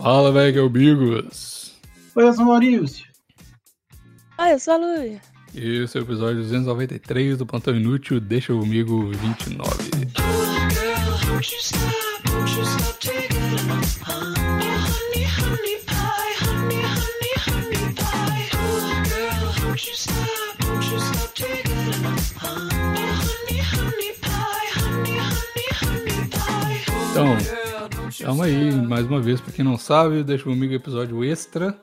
Fala, velho, que é o Bigos. Oi, eu sou o Maurício. Ah, eu sou a Luia. Esse é o episódio 293 do Plantão Inútil, deixa comigo 29. Então, calma aí, mais uma vez, pra quem não sabe, deixa comigo o episódio extra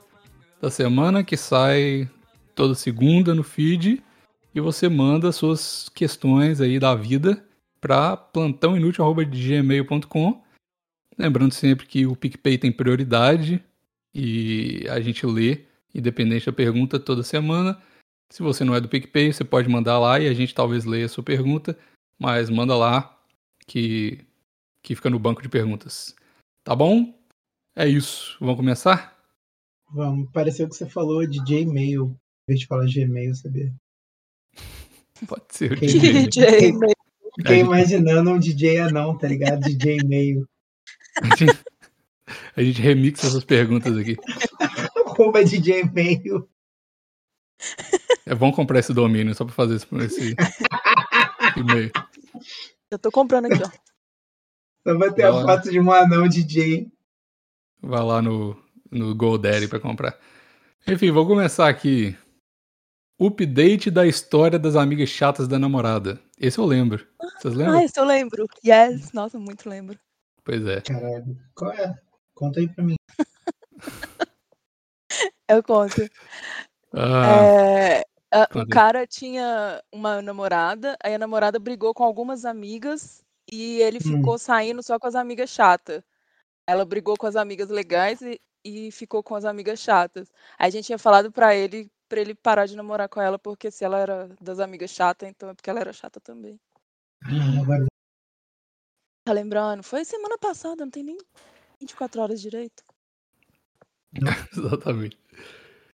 da semana que sai toda segunda no feed e você manda suas questões aí da vida para plantãoinútil.gmail.com Lembrando sempre que o PicPay tem prioridade e a gente lê, independente da pergunta, toda semana. Se você não é do PicPay, você pode mandar lá e a gente talvez leia a sua pergunta, mas manda lá que, que fica no banco de perguntas. Tá bom? É isso. Vamos começar? Vamos. Pareceu que você falou de Gmail. Em vez de falar Gmail, sabia? Pode ser Gmail. DJ. Fiquei imaginando um DJ anão, tá ligado? DJ meio. A gente, remixa essas perguntas aqui. Arroba DJ meio. É bom comprar esse domínio só pra fazer esse, esse e-mail. Eu tô comprando aqui, ó. Só vai ter a Vai lá. foto de um anão DJ. Vai lá no, no GoDaddy pra comprar. Enfim, vou começar aqui. Update da história das amigas chatas da namorada. Esse eu lembro. Vocês lembram? Ah, esse eu lembro. Yes, nossa, muito lembro. Pois é. Caralho. Qual é? Conta aí pra mim. Eu conto. Ah, É, a- o cara tinha uma namorada, aí a namorada brigou com algumas amigas e ele Hum. ficou saindo só com as amigas chatas. Ela brigou com as amigas legais e, e ficou com as amigas chatas. Aí a gente tinha falado pra ele pra ele parar de namorar com ela, porque se ela era das amigas chatas, então é porque ela era chata também. Ah, agora Tá lembrando? Foi semana passada, não tem nem 24 horas direito. exatamente.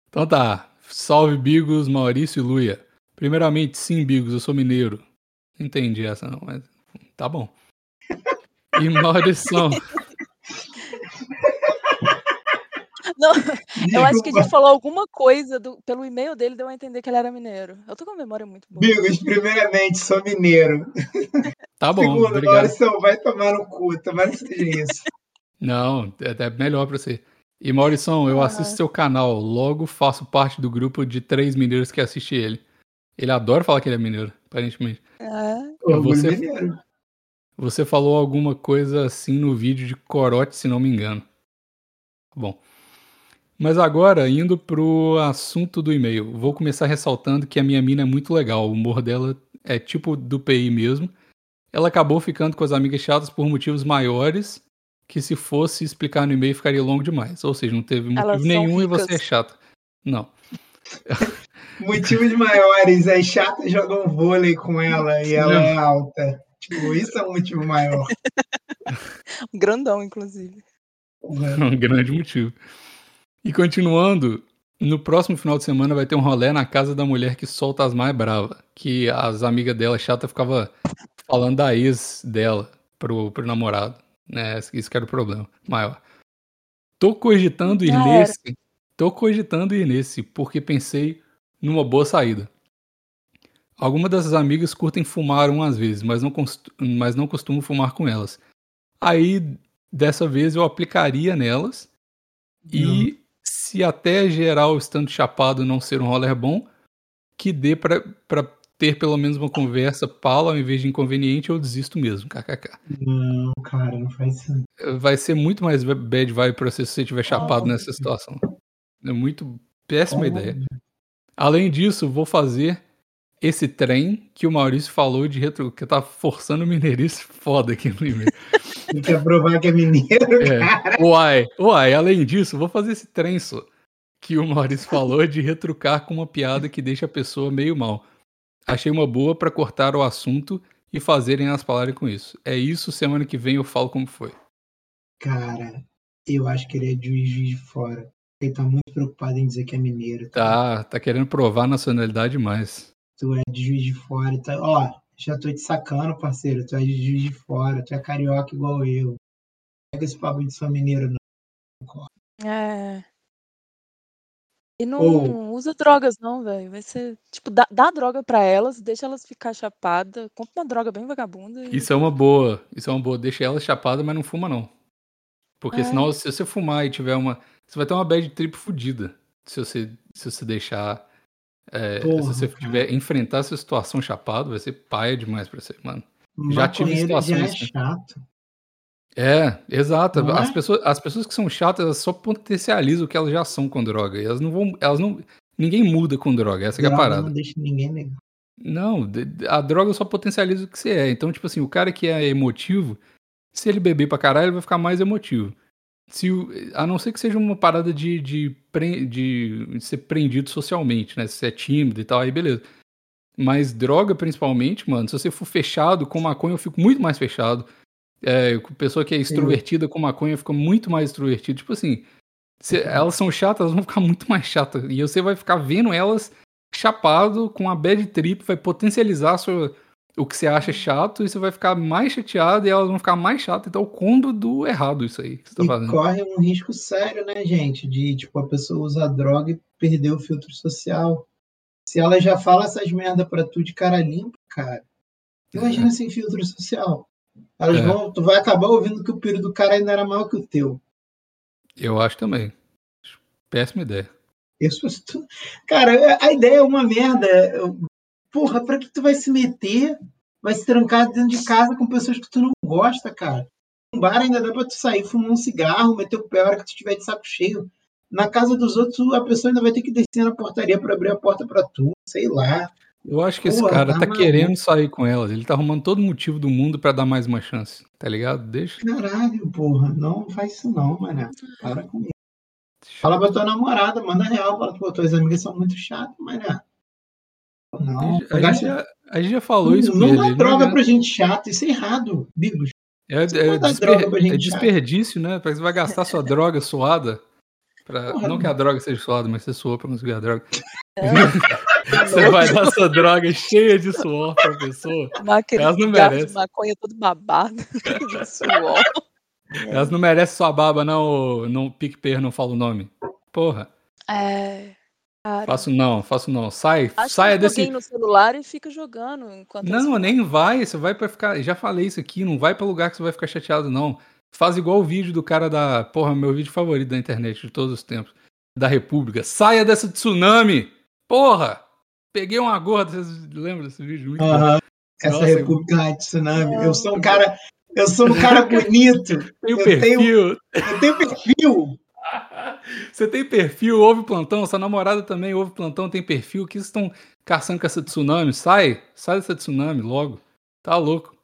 Então tá. Salve, Bigos, Maurício e Luia. Primeiramente, sim, Bigos, eu sou mineiro. Não entendi essa não, mas tá bom. E Maurição. Não, eu acho que a gente falou alguma coisa do- pelo e-mail dele, deu a entender que ele era mineiro. Eu tô com uma memória muito boa. Bigos, primeiramente, sou mineiro. Tá bom, Segundo, obrigado. Maurício, vai tomar no cu. Tomara que seja isso. Não, é até melhor pra você. E Maurição, eu Ah. assisto seu canal, logo faço parte do grupo de três mineiros que assiste ele. Ele adora falar que ele é mineiro, aparentemente. É. Orgulho você- mineiro. Você falou alguma coisa assim no vídeo de corote, se não me engano. Bom. Mas agora, indo pro assunto do e-mail, vou começar ressaltando que a minha mina é muito legal. O humor dela é tipo do PI mesmo. Ela acabou ficando com as amigas chatas por motivos maiores, que se fosse explicar no e-mail ficaria longo demais. Ou seja, não teve motivo nenhum e você é chata. Não. Motivos maiores, as chatas jogam vôlei com ela e ela é alta. Tipo, isso é um motivo maior. Grandão, inclusive. Porra. um grande motivo. E continuando, no próximo final de semana vai ter um rolê na casa da mulher que solta as mais bravas. Que as amigas dela chata ficava falando da ex dela pro, pro namorado. Né? Isso que era o problema maior. Tô cogitando ir Já era. nesse. Tô cogitando ir nesse, porque pensei numa boa saída. Algumas dessas amigas curtem fumar umas vezes, mas não, mas não costumo fumar com elas. Aí, dessa vez, eu aplicaria nelas. E se até geral estando chapado não ser um roller bom, que dê pra, pra ter pelo menos uma conversa pala ao invés de inconveniente, eu desisto mesmo, kkk. Não, cara, não faz isso. Vai ser muito mais bad vibe pra você se você estiver chapado Óbvio. nessa situação. É muito péssima ideia. Além disso, vou fazer esse trem que o Maurício falou de retro, que tá forçando o mineirice foda aqui no e-mail. Quer provar que é mineiro, É. cara? Uai, uai, além disso, vou fazer esse trem só. Que o Maurício falou de retrucar com uma piada que deixa a pessoa meio mal. Achei uma boa pra cortar o assunto e fazerem elas falarem com isso. É isso, semana que vem eu falo como foi. Cara, eu acho que ele é de Juiz de Fora. Ele tá muito preocupado em dizer que é mineiro. Tá? Tá, tá querendo provar a nacionalidade demais. Tu é de Juiz de Fora. Tá... Ó, já tô te sacando, parceiro. Tu é de Juiz de Fora. Tu é carioca igual eu. Pega esse papo de sou mineiro, não. É. E não Ou usa drogas não, velho. Vai ser tipo, dá dá droga pra elas, deixa elas ficar chapada, compra uma droga bem vagabunda e Isso é uma boa, isso é uma boa. Deixa ela chapada, mas não fuma não. Porque senão É. se você fumar e tiver uma você vai ter uma bad trip fudida, se você se você deixar, se Porra, você cara. tiver enfrentar essa situação chapado, vai ser paia demais pra você, mano. Já tive Maconheiro já é situações assim. chato. É, exato. Não As é? pessoas as pessoas que são chatas, elas só potencializam o que elas já são com droga, e elas não vão elas não ninguém muda com droga, essa que é a Droga parada. não deixa ninguém legal. Não, a droga só potencializa o que você é. Então, tipo assim, o cara que é emotivo, se ele beber pra caralho, ele vai ficar mais emotivo. Se a não ser que seja uma parada de de de ser prendido socialmente, né, se você é tímido e tal, aí beleza. Mas droga, principalmente, mano, se você for fechado com maconha, eu fico muito mais fechado. Com pessoa que é extrovertida com maconha fica muito mais extrovertido. Tipo assim, se elas são chatas, elas vão ficar muito mais chatas. E você vai ficar vendo elas chapado com a bad trip, vai potencializar a sua o que você acha chato e você vai ficar mais chateado e elas vão ficar mais chatas. Então, é o combo do errado isso aí que você tá E fazendo. corre um risco sério, né, gente? De, tipo, a pessoa usar droga e perder o filtro social. Se ela já fala essas merda pra tu de cara limpa, cara, imagina sem filtro social. Elas É. vão, tu vai acabar ouvindo que o piro do cara ainda era maior que o teu. Eu acho também. Péssima ideia. Isso, cara, a ideia é uma merda. Eu- Porra, pra que tu vai se meter? Vai se trancar dentro de casa com pessoas que tu não gosta, cara. Um bar ainda dá pra tu sair, fumar um cigarro, meter o pé a hora que tu estiver de saco cheio. Na casa dos outros, a pessoa ainda vai ter que descer na portaria pra abrir a porta pra tu, sei lá. Eu acho que esse Porra, cara tá tá querendo sair com elas. Ele tá arrumando todo motivo do mundo pra dar mais uma chance. Tá ligado? Deixa. Caralho, porra, não faz isso não, mané. Para com isso. Fala pra tua namorada, manda real, fala, pô, tuas amigas são muito chatas, mané. Não, A gente, gasta- já, a gente já falou isso com não dá droga adianta. pra gente chata, isso é errado, Bigos. É, é desper- droga pra gente é desperdício, né? Porque você vai gastar sua droga suada. Pra... Porra. Não que a droga seja suada, mas você suou pra conseguir a droga. É. Você vai dar sua droga cheia de suor pra pessoa. Elas não merecem. maconha todo babado de suor. Elas não merecem sua baba, não. Não PicPay não fala o nome. Porra. É. Cara, Faço não, faço não. Sai, acha saia um desse. no celular e fica jogando enquanto Não, fumam. nem vai. Você vai pra ficar. Já falei isso aqui. Não vai pra lugar que você vai ficar chateado, não. Faz igual o vídeo do cara da. Porra, meu vídeo favorito da internet de todos os tempos. Da República. Saia dessa tsunami! Porra! Peguei uma gorda. Vocês lembram desse vídeo? Muito. Essa Nossa, República lá de Tsunami. Eu sou um cara. Eu sou um cara bonito. Tem o eu perfil. Eu tenho perfil. Você tem perfil, ouve plantão. Sua namorada também ouve plantão, tem perfil. O que vocês estão caçando com essa tsunami? Sai! Sai dessa tsunami logo. Tá louco.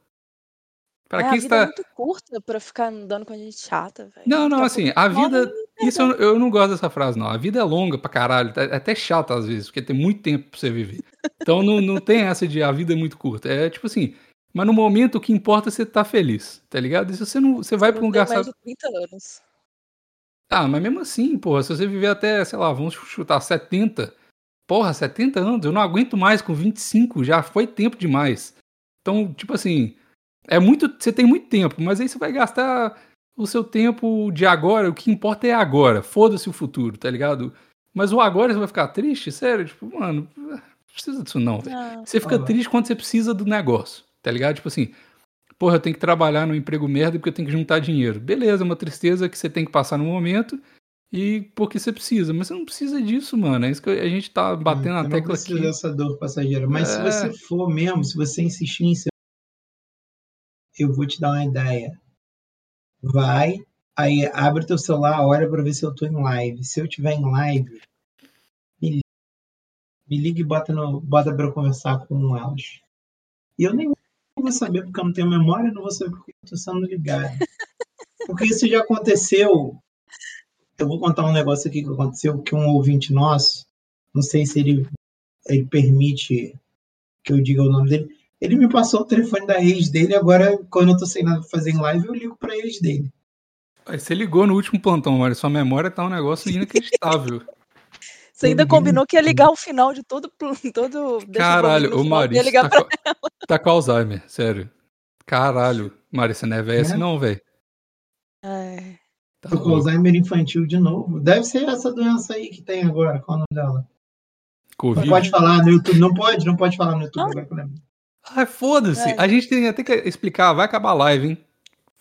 Pra É, a quem vida é está. muito curta pra ficar andando com a gente chata, velho. Não, não, Daqui a assim, a vida. Isso eu, eu não gosto dessa frase, não. A vida é longa pra caralho. É até chata às vezes, porque tem muito tempo pra você viver. Então não, não tem essa de a vida é muito curta. É tipo assim. Mas no momento o que importa é você estar feliz, tá ligado? E se você não. Você vai pra um lugar. mais de 30 anos. Ah, mas mesmo assim, porra, se você viver até, sei lá, vamos chutar 70. Porra, 70 anos, eu não aguento mais com 25, já foi tempo demais. Então, tipo assim, é muito, você tem muito tempo, mas aí você vai gastar o seu tempo de agora, o que importa é agora. Foda-se o futuro, tá ligado? Mas o agora você vai ficar triste, sério, tipo, mano, não precisa disso não, velho. Você fica triste quando você precisa do negócio, tá ligado? Tipo assim, porra, eu tenho que trabalhar no emprego merda porque eu tenho que juntar dinheiro. Beleza, é uma tristeza que você tem que passar no momento e porque você precisa, mas você não precisa disso, mano. É isso que a gente tá batendo Eu na não tecla aqui. dessa dor passageira. Mas se É. você for mesmo, se você insistir em ser. Eu vou te dar uma ideia. Vai, aí abre teu celular, olha pra ver se eu tô em live. Se eu tiver em live, me liga, me liga e bota, no, bota pra eu conversar com elas. E eu nem vou saber porque eu não tenho memória, não vou saber porque eu tô sendo ligado. Porque isso já aconteceu. Eu vou contar um negócio aqui que aconteceu, que um ouvinte nosso, não sei se ele, ele permite que eu diga o nome dele, ele me passou o telefone da ex dele, agora, quando eu tô sem nada pra fazer em live, eu ligo pra ex dele. Você ligou no último plantão, Mário. Sua memória tá um negócio inacreditável. Você ainda combinou que ia ligar o final de todo. todo Caralho, o Maurício ligar tá, pra... com, tá com Alzheimer, sério. Caralho. Maurício, você não é velho assim É? não, velho. É. Tá Tô com louco. Alzheimer infantil de novo. Deve ser essa doença aí que tem agora. Qual é o nome dela? Não Covid. pode falar no YouTube. Não pode, não pode falar no YouTube Não. agora. Ah, foda-se. É. A gente tem até que explicar. Vai acabar a live, hein?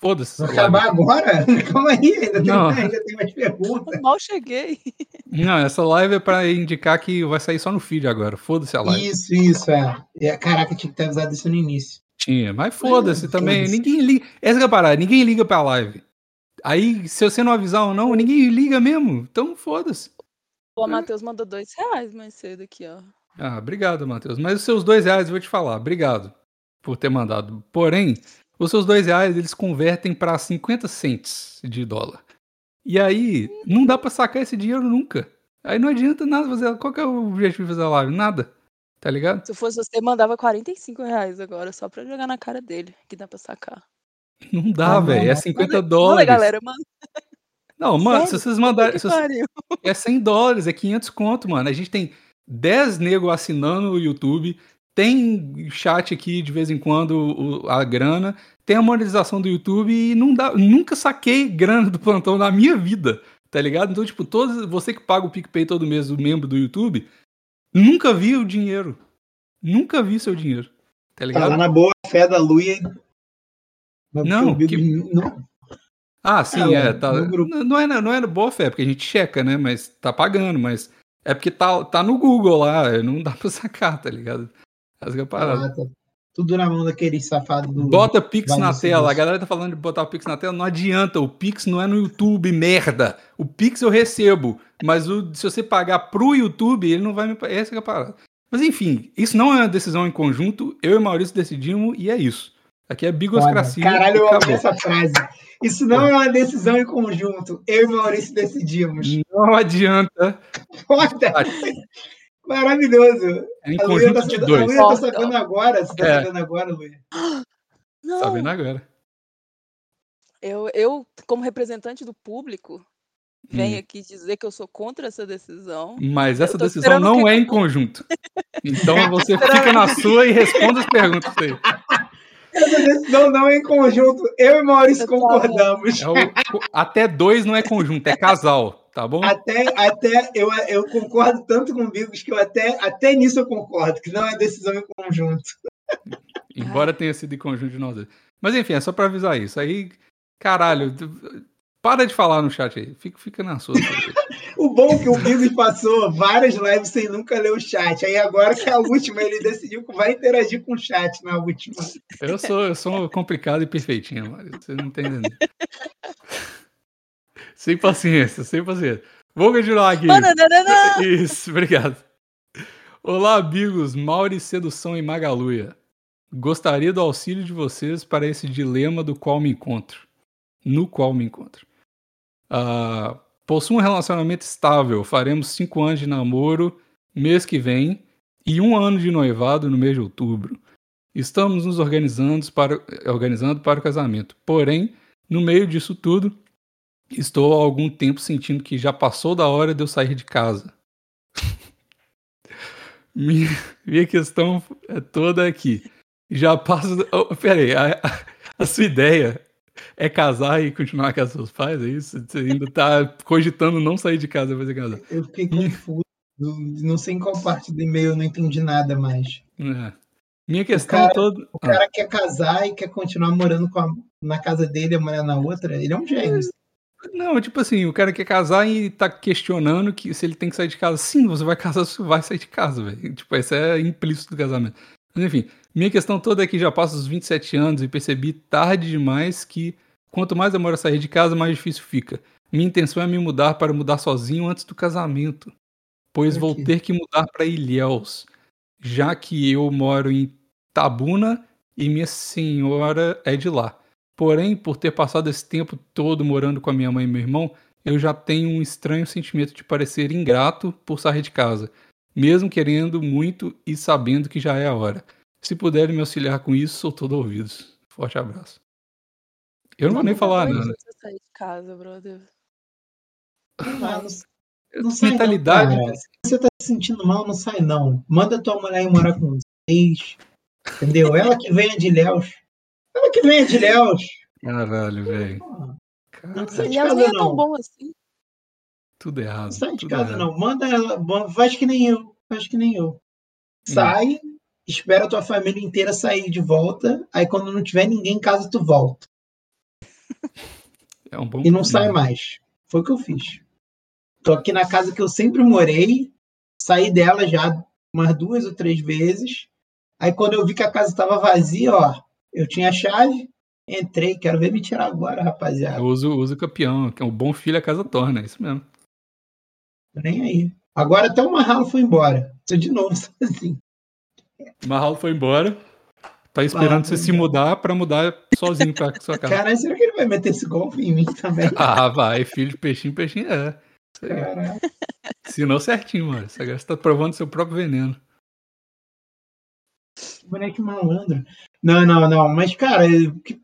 Foda-se. Live. acabar agora? Calma aí, ainda tem, ainda tem mais perguntas. Eu mal cheguei. Não, essa live é pra indicar que vai sair só no feed agora. Foda-se a live. Isso, isso, é. é. Caraca, tinha que ter avisado isso no início. Tinha, mas foda-se também. Ninguém liga. Essa que é a parada, ninguém liga pra live. Aí, se você não avisar ou não, ninguém liga mesmo. Então, foda-se. O Matheus mandou dois reais mais cedo aqui, ó. Ah, obrigado, Matheus. Mas os seus dois reais, eu vou te falar. Obrigado por ter mandado. Porém, os seus dois reais, eles convertem pra 50 cents de dólar. E aí, não dá pra sacar esse dinheiro nunca. Aí não adianta nada fazer. Qual que é o objetivo de fazer a live? Nada. Tá ligado? Se fosse você, mandava 45 reais agora, só pra jogar na cara dele, que dá pra sacar. Não dá, Ah, velho. É não. 50 Manda, dólares. galera, manda. Não, mano, se vocês mandarem. Se vocês-. É 100 dólares, é 500 conto, mano. A gente tem 10 nego assinando o YouTube, tem chat aqui de vez em quando, a grana, tem a monetização do YouTube e não dá, nunca saquei grana do plantão na minha vida, tá ligado? Então, tipo, todos, você que paga o PicPay todo mês, o membro do YouTube, nunca vi o dinheiro. Nunca vi seu dinheiro, tá Tá lá ligado? na boa fé da Luia. Não, que- não- Ah, sim, É, é. Tá, não, é, não é boa fé, porque a gente checa, né? Mas tá pagando, mas é porque tá, tá no Google lá, não dá pra sacar, tá ligado? Essa é a parada. Ah, tá tudo na mão daquele safado do. Bota Pix Vai na tela. A galera tá falando de botar o Pix na tela. Não adianta. O Pix não é no YouTube, merda. O Pix eu recebo. Mas o- se você pagar pro YouTube, ele não vai me. Essa é a parada. Mas enfim, isso não é uma decisão em conjunto. Eu e Maurício decidimos e é isso. Aqui é bigoscracia. Caralho, eu amo essa frase. Isso não é uma decisão em conjunto. Eu e Maurício decidimos. Não adianta. Foda! Maravilhoso. É em A Luia tá, conjunto de a dois. Luia tá Foda. sabendo agora. Você tá É. sabendo agora, Luia? Não, Tá vendo agora? eu, eu, como representante do público, venho Hum. aqui dizer que eu sou contra essa decisão. Mas essa decisão não que- é em conjunto. Então você fica na sua e responda as perguntas aí. Essa decisão não é em conjunto. Eu e Maurício Eu concordamos. É o- até dois não é conjunto, é casal, tá bom? Até, até eu, eu concordo tanto com o Bigos que eu até, até nisso eu concordo, que não é decisão em conjunto. Embora tenha sido em conjunto de nós dois. Mas enfim, é só pra avisar isso. Aí, caralho, para de falar no chat aí. Fica, fica na sua. O bom é que o Bigos passou várias lives sem nunca ler o chat. Aí agora que é a última, ele decidiu que vai interagir com o chat na última. Eu sou, eu sou complicado e perfeitinho, Mário. Você não entendendo. sem paciência, sem paciência. Vou continuar aqui. Bananana! Isso, obrigado. Olá, amigos, Mauri Sedução e Magaluia. Gostaria do auxílio de vocês para esse dilema do qual me encontro. No qual me encontro. Ah, possuo um relacionamento estável. Faremos cinco anos de namoro mês que vem e um ano de noivado no mês de outubro. Estamos nos organizando para, organizando para o casamento. Porém, no meio disso tudo, estou há algum tempo sentindo que já passou da hora de eu sair de casa. minha, minha questão é toda aqui. Já passo. Oh, peraí, a, a, sua ideia é casar e continuar com os seus pais? É isso? Você ainda tá cogitando não sair de casa depois de casar? Eu fiquei confuso. Não, sei em qual parte do e-mail eu não entendi nada mais. É. Minha questão cara- toda. O cara quer casar e quer continuar morando a- na casa dele, a mulher na outra. Ele é um gênio. Não, tipo assim, o cara quer casar e tá questionando que se ele tem que sair de casa. Sim, você vai casar, você vai sair de casa, velho. Tipo, isso é implícito do casamento. Mas enfim, minha questão toda é que já passo os 27 anos e percebi tarde demais que quanto mais demora a sair de casa, mais difícil fica. Minha intenção é me mudar para mudar sozinho antes do casamento, pois vou ter que mudar para Ilhéus, já que eu moro em Tabuna e minha senhora é de lá. Porém, por ter passado esse tempo todo morando com a minha mãe e meu irmão, eu já tenho um estranho sentimento de parecer ingrato por sair de casa, mesmo querendo muito e sabendo que já é a hora. Se puderem me auxiliar com isso, sou todo ouvidos. Forte abraço. Eu não vou nem falar Não nada. precisa sair de casa, brother. Não, não, não sai Mentalidade. Não. Se você tá se sentindo mal, não sai não. Manda tua mulher ir morar com vocês. Entendeu? Ela que venha de Léus. Ela que venha de Léus. Caralho, velho. Não sai E nem é tão não. bom assim. Tudo errado. Não sai de casa errado. não. Manda ela, faz que nem eu. Faz que nem eu. Sai, espera a tua família inteira sair de volta. Aí quando não tiver ninguém em casa, tu volta. É um bom E não plano. sai mais. Foi o que eu fiz. Tô aqui na casa que eu sempre morei. Saí dela já umas duas ou três vezes. Aí quando eu vi que a casa estava vazia, ó, eu tinha a chave, entrei, quero ver me tirar agora, rapaziada. Eu uso, uso campeão, que é um bom filho a casa torna, é isso mesmo. Nem aí. Agora até o Marralo foi embora. Tô de novo sozinho. Marralo foi embora. Tá esperando Ah, você foi se mudar pra mudar sozinho pra sua casa. Caralho, será que ele vai meter esse golpe em mim também? Ah, vai, filho de peixinho, peixinho é. Caralho. Ensinou certinho, mano. Você tá provando seu próprio veneno. Que moleque malandro. Não, não, não. Mas, cara, eu- que-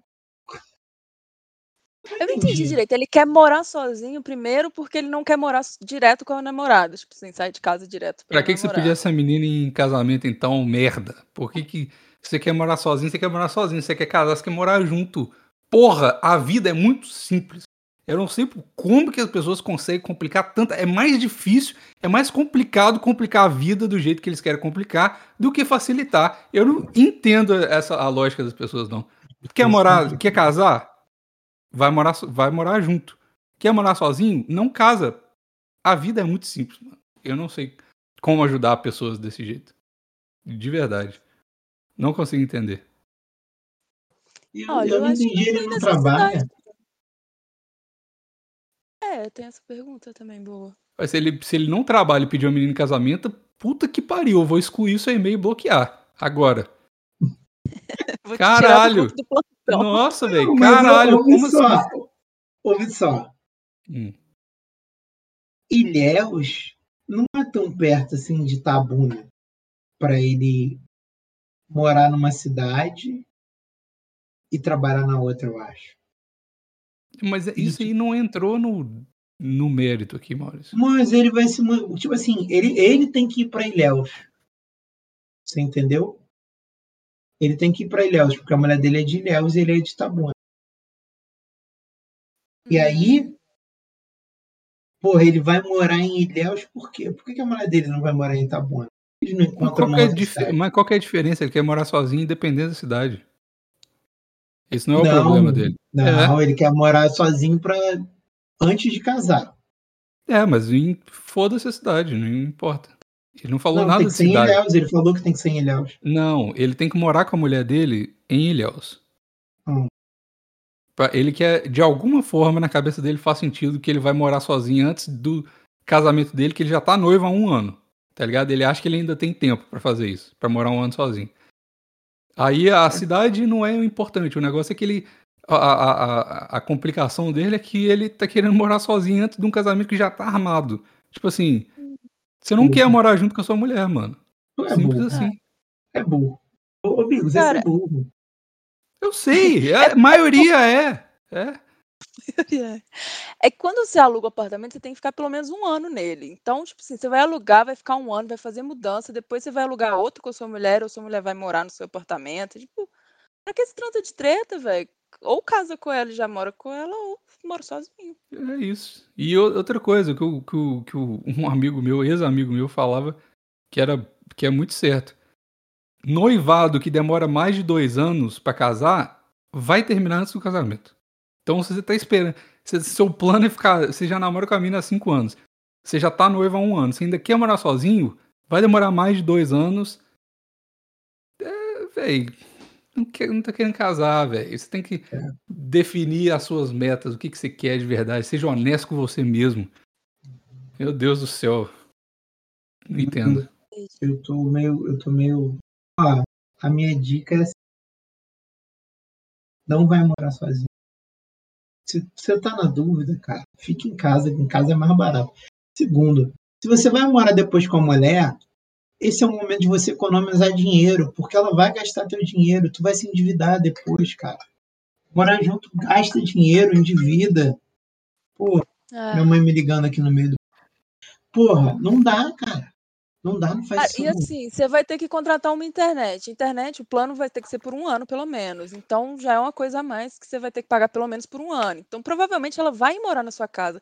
Eu não entendi direito. Ele quer morar sozinho primeiro porque ele não quer morar direto com a namorada. Tipo assim, sair de casa direto Pra pra que, que você pediu essa menina em casamento, então, merda? Por que, que você quer morar sozinho? Você quer morar sozinho, você quer casar, você quer morar junto. Porra, a vida é muito simples. Eu não sei como que as pessoas conseguem complicar tanto. É mais difícil, é mais complicado complicar a vida do jeito que eles querem complicar do que facilitar. Eu não entendo essa a lógica das pessoas, não. Quer morar, quer casar? Vai morar, vai morar junto. Quer morar sozinho? Não casa. A vida é muito simples, mano. Eu não sei como ajudar pessoas desse jeito. De verdade. Não consigo entender. eu, Olha, eu não acho que entendi, ele tem não necessidade. trabalha. É, tem essa pergunta também boa. Mas se ele, se ele não trabalha e pedir uma menina em casamento, puta que pariu. Eu vou excluir seu e-mail e bloquear. Agora. Caralho! Nossa, velho. Caralho, ouve como só, assim? Ouve só. Hum. Ilhéus não é tão perto assim de Tabuna para ele morar numa cidade e trabalhar na outra, eu acho. Mas isso aí não entrou no, no mérito aqui, Maurício. Mas ele vai se. Tipo assim, ele, ele tem que ir para Ilhéus. Você entendeu? Ele tem que ir para Ilhéus, porque a mulher dele é de Ilhéus e ele é de Tabuna. E aí, porra, ele vai morar em Ilhéus por quê? Por que que a mulher dele não vai morar em Itabuna? Eles não Mas qual, é dif- mas qual que é a diferença? Ele quer morar sozinho, independente da cidade. Esse não é o problema dele. Não, ele quer morar sozinho pra, antes de casar. É, mas em- foda-se a cidade, não importa. Ele não falou não, nada tem de que ser em cidade. Ilhéus. Ele falou que tem que ser em Ilhéus. Não, ele tem que morar com a mulher dele em Ilhéus. Hum. Ele quer, de alguma forma, na cabeça dele faz sentido que ele vai morar sozinho antes do casamento dele, que ele já tá noivo há um ano. Tá ligado? Ele acha que ele ainda tem tempo pra fazer isso, pra morar um ano sozinho. Aí a cidade não é o importante, o negócio é que ele. A, a, a, a complicação dele é que ele tá querendo morar sozinho antes de um casamento que já tá armado. Tipo assim, você não Uhum. quer morar junto com a sua mulher, mano. É Simples burro. assim. É burro. Ô, Cara, é burro. Eu sei, a maioria é. É. É que quando você aluga o apartamento, você tem que ficar pelo menos um ano nele. Então, tipo assim, você vai alugar, vai ficar um ano, vai fazer mudança, depois você vai alugar outro com a sua mulher, ou sua mulher vai morar no seu apartamento. Tipo, pra que se trata de treta, velho? Ou casa com ela e já mora com ela, ou mora sozinho. É isso. E outra coisa que, o- que, o- que o- um amigo meu, ex-amigo meu, falava que, era, que é muito certo. Noivado que demora mais de dois anos pra casar, vai terminar antes do casamento. Então, se você tá esperando. Se seu plano é ficar. Você já namora com a mina há cinco anos. Você já tá noivo há um ano. Você ainda quer morar sozinho, vai demorar mais de dois anos. É, véi. Não, quer, não tá querendo casar, velho. Você tem que É. definir as suas metas, o que, que você quer de verdade. Seja honesto com você mesmo. Meu Deus do céu. Não entendo. Eu tô meio. Eu tô meio. Ó, a minha dica é. assim, Não vai morar sozinho. Se você tá na dúvida, cara, fique em casa, em casa é mais barato. Segundo, se você vai morar depois com a mulher, esse é o momento de você economizar dinheiro, porque ela vai gastar teu dinheiro, tu vai se endividar depois, cara. Morar junto gasta dinheiro, endivida. Pô, É. minha mãe me ligando aqui no meio do. Porra, não dá, cara. Não dá, não faz Ah, isso. e não. assim, você vai ter que contratar uma internet. Internet, o plano vai ter que ser por um ano, pelo menos. Então já é uma coisa a mais que você vai ter que pagar pelo menos por um ano. Então provavelmente ela vai morar na sua casa.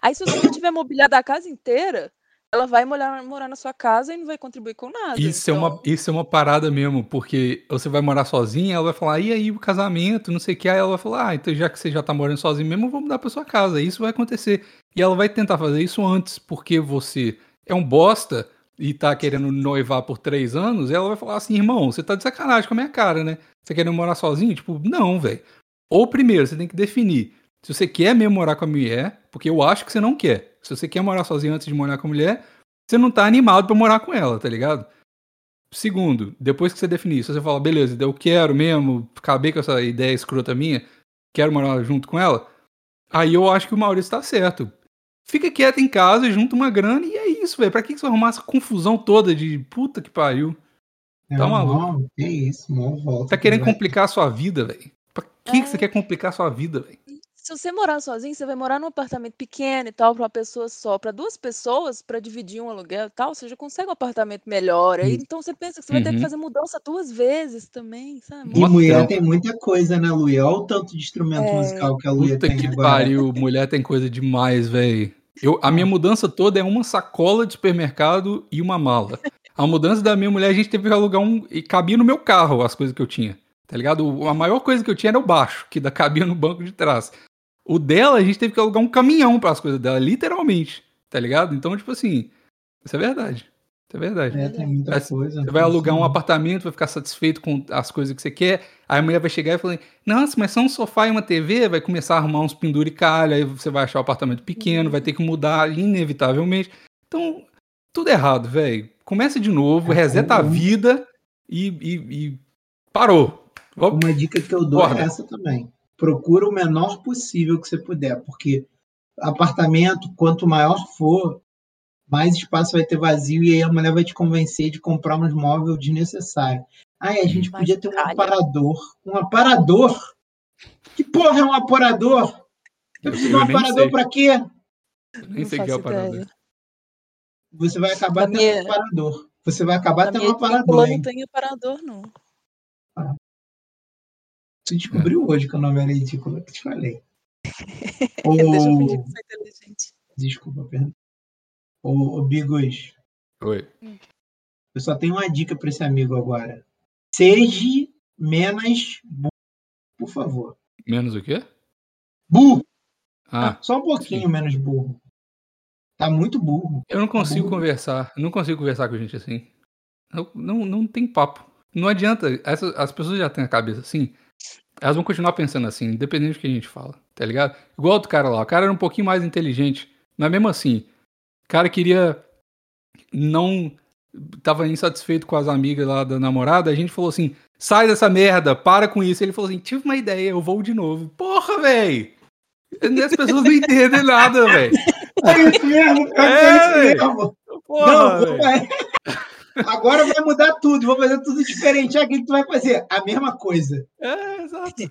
Aí se você não tiver mobiliado a casa inteira, ela vai morar, morar na sua casa e não vai contribuir com nada. Isso, é uma, Então, isso é uma parada mesmo, porque você vai morar sozinha, ela vai falar, e aí o casamento, não sei o que, aí ela vai falar, ah, então já que você já tá morando sozinho mesmo, vamos mudar pra sua casa, isso vai acontecer. E ela vai tentar fazer isso antes, porque você é um bosta e tá querendo noivar por três anos, ela vai falar assim, irmão, você tá de sacanagem com a minha cara, né? Você querendo morar sozinho? Tipo, não, velho. Ou primeiro, você tem que definir se você quer mesmo morar com a mulher, porque eu acho que você não quer. Se você quer morar sozinho antes de morar com a mulher, você não tá animado pra morar com ela, tá ligado? Segundo, depois que você definir, se você fala, beleza, eu quero mesmo, acabei com essa ideia escrota minha, quero morar junto com ela, aí eu acho que o Maurício tá certo. Fica quieto em casa, junta uma grana e é isso, velho. Pra que que você vai arrumar essa confusão toda de puta que pariu? Tá Não, maluco. Não, isso, mó volta. Tá querendo complicar a sua vida, velho. Pra que, É. que você quer complicar a sua vida, velho? se você morar sozinho, você vai morar num apartamento pequeno e tal, pra uma pessoa só. Pra duas pessoas, pra dividir um aluguel e tal, você já consegue um apartamento melhor. Aí, então você pensa que você vai ter Uhum. que fazer mudança duas vezes também, sabe? E Mó mulher trampo. tem muita coisa, né, Luia? Olha o tanto de instrumento É. musical que a Luia Puta tem que agora. pariu, mulher tem coisa demais, velho. Eu, a minha mudança toda é uma sacola de supermercado e uma mala. A mudança da minha mulher, a gente teve que alugar um. E cabia no meu carro as coisas que eu tinha. Tá ligado? A maior coisa que eu tinha era o baixo, que da cabia no banco de trás. O dela, a gente teve que alugar um caminhão para as coisas dela, literalmente. Tá ligado? Então, tipo assim. Isso é verdade. É verdade. É, tem muita coisa. Você vai alugar um apartamento, vai ficar satisfeito com as coisas que você quer. Aí a mulher vai chegar e falar: Nossa, mas só um sofá e uma TV, vai começar a arrumar uns penduricalhos, aí você vai achar o apartamento pequeno, vai ter que mudar inevitavelmente. Então, tudo errado, velho. Começa de novo, É, reseta a um- vida e, e- e parou. Vamos- Uma dica que eu dou Acorda. é essa também. Procura o menor possível que você puder, porque apartamento, quanto maior for, mais espaço vai ter vazio e aí a mulher vai te convencer de comprar uns móveis desnecessários. Ai, a gente podia ter um calha. aparador. Um aparador? Que porra é um aparador? Eu Eu, preciso de um eu aparador sei, pra quê? eu nem Não sei o que é faço a parada. ideia. Você vai acabar Na tendo minha- um aparador. Você vai acabar Na tendo minha um aparador, hein? não tem aparador, não. Você descobriu hoje que o nome era edícula, que te falei. Deixa eu fingir que sou inteligente. Desculpa, perdão. Ô, ô Bigos, Oi. eu só tenho uma dica para esse amigo agora. Seja menos burro, por favor. Menos o quê? Burro! Ah, Só um pouquinho menos burro. Tá muito burro. eu não consigo burro. conversar. Eu não consigo conversar com gente assim. Não, não, não tem papo. Não adianta. As pessoas já têm a cabeça assim. Elas vão continuar pensando assim, independente do que a gente fala, tá ligado? Igual do cara lá. O cara era um pouquinho mais inteligente. Mas mesmo assim, cara queria. Não. Tava insatisfeito com as amigas lá da namorada. A gente falou assim: sai dessa merda, para com isso. Ele falou assim: tive uma ideia, eu vou de novo. Porra, velho! As pessoas não entendem nada, velho. É isso mesmo, É, é, isso mesmo. Porra, Não, vai- agora vai mudar tudo, vou fazer tudo diferente. O que tu vai fazer? A mesma coisa. É, exato.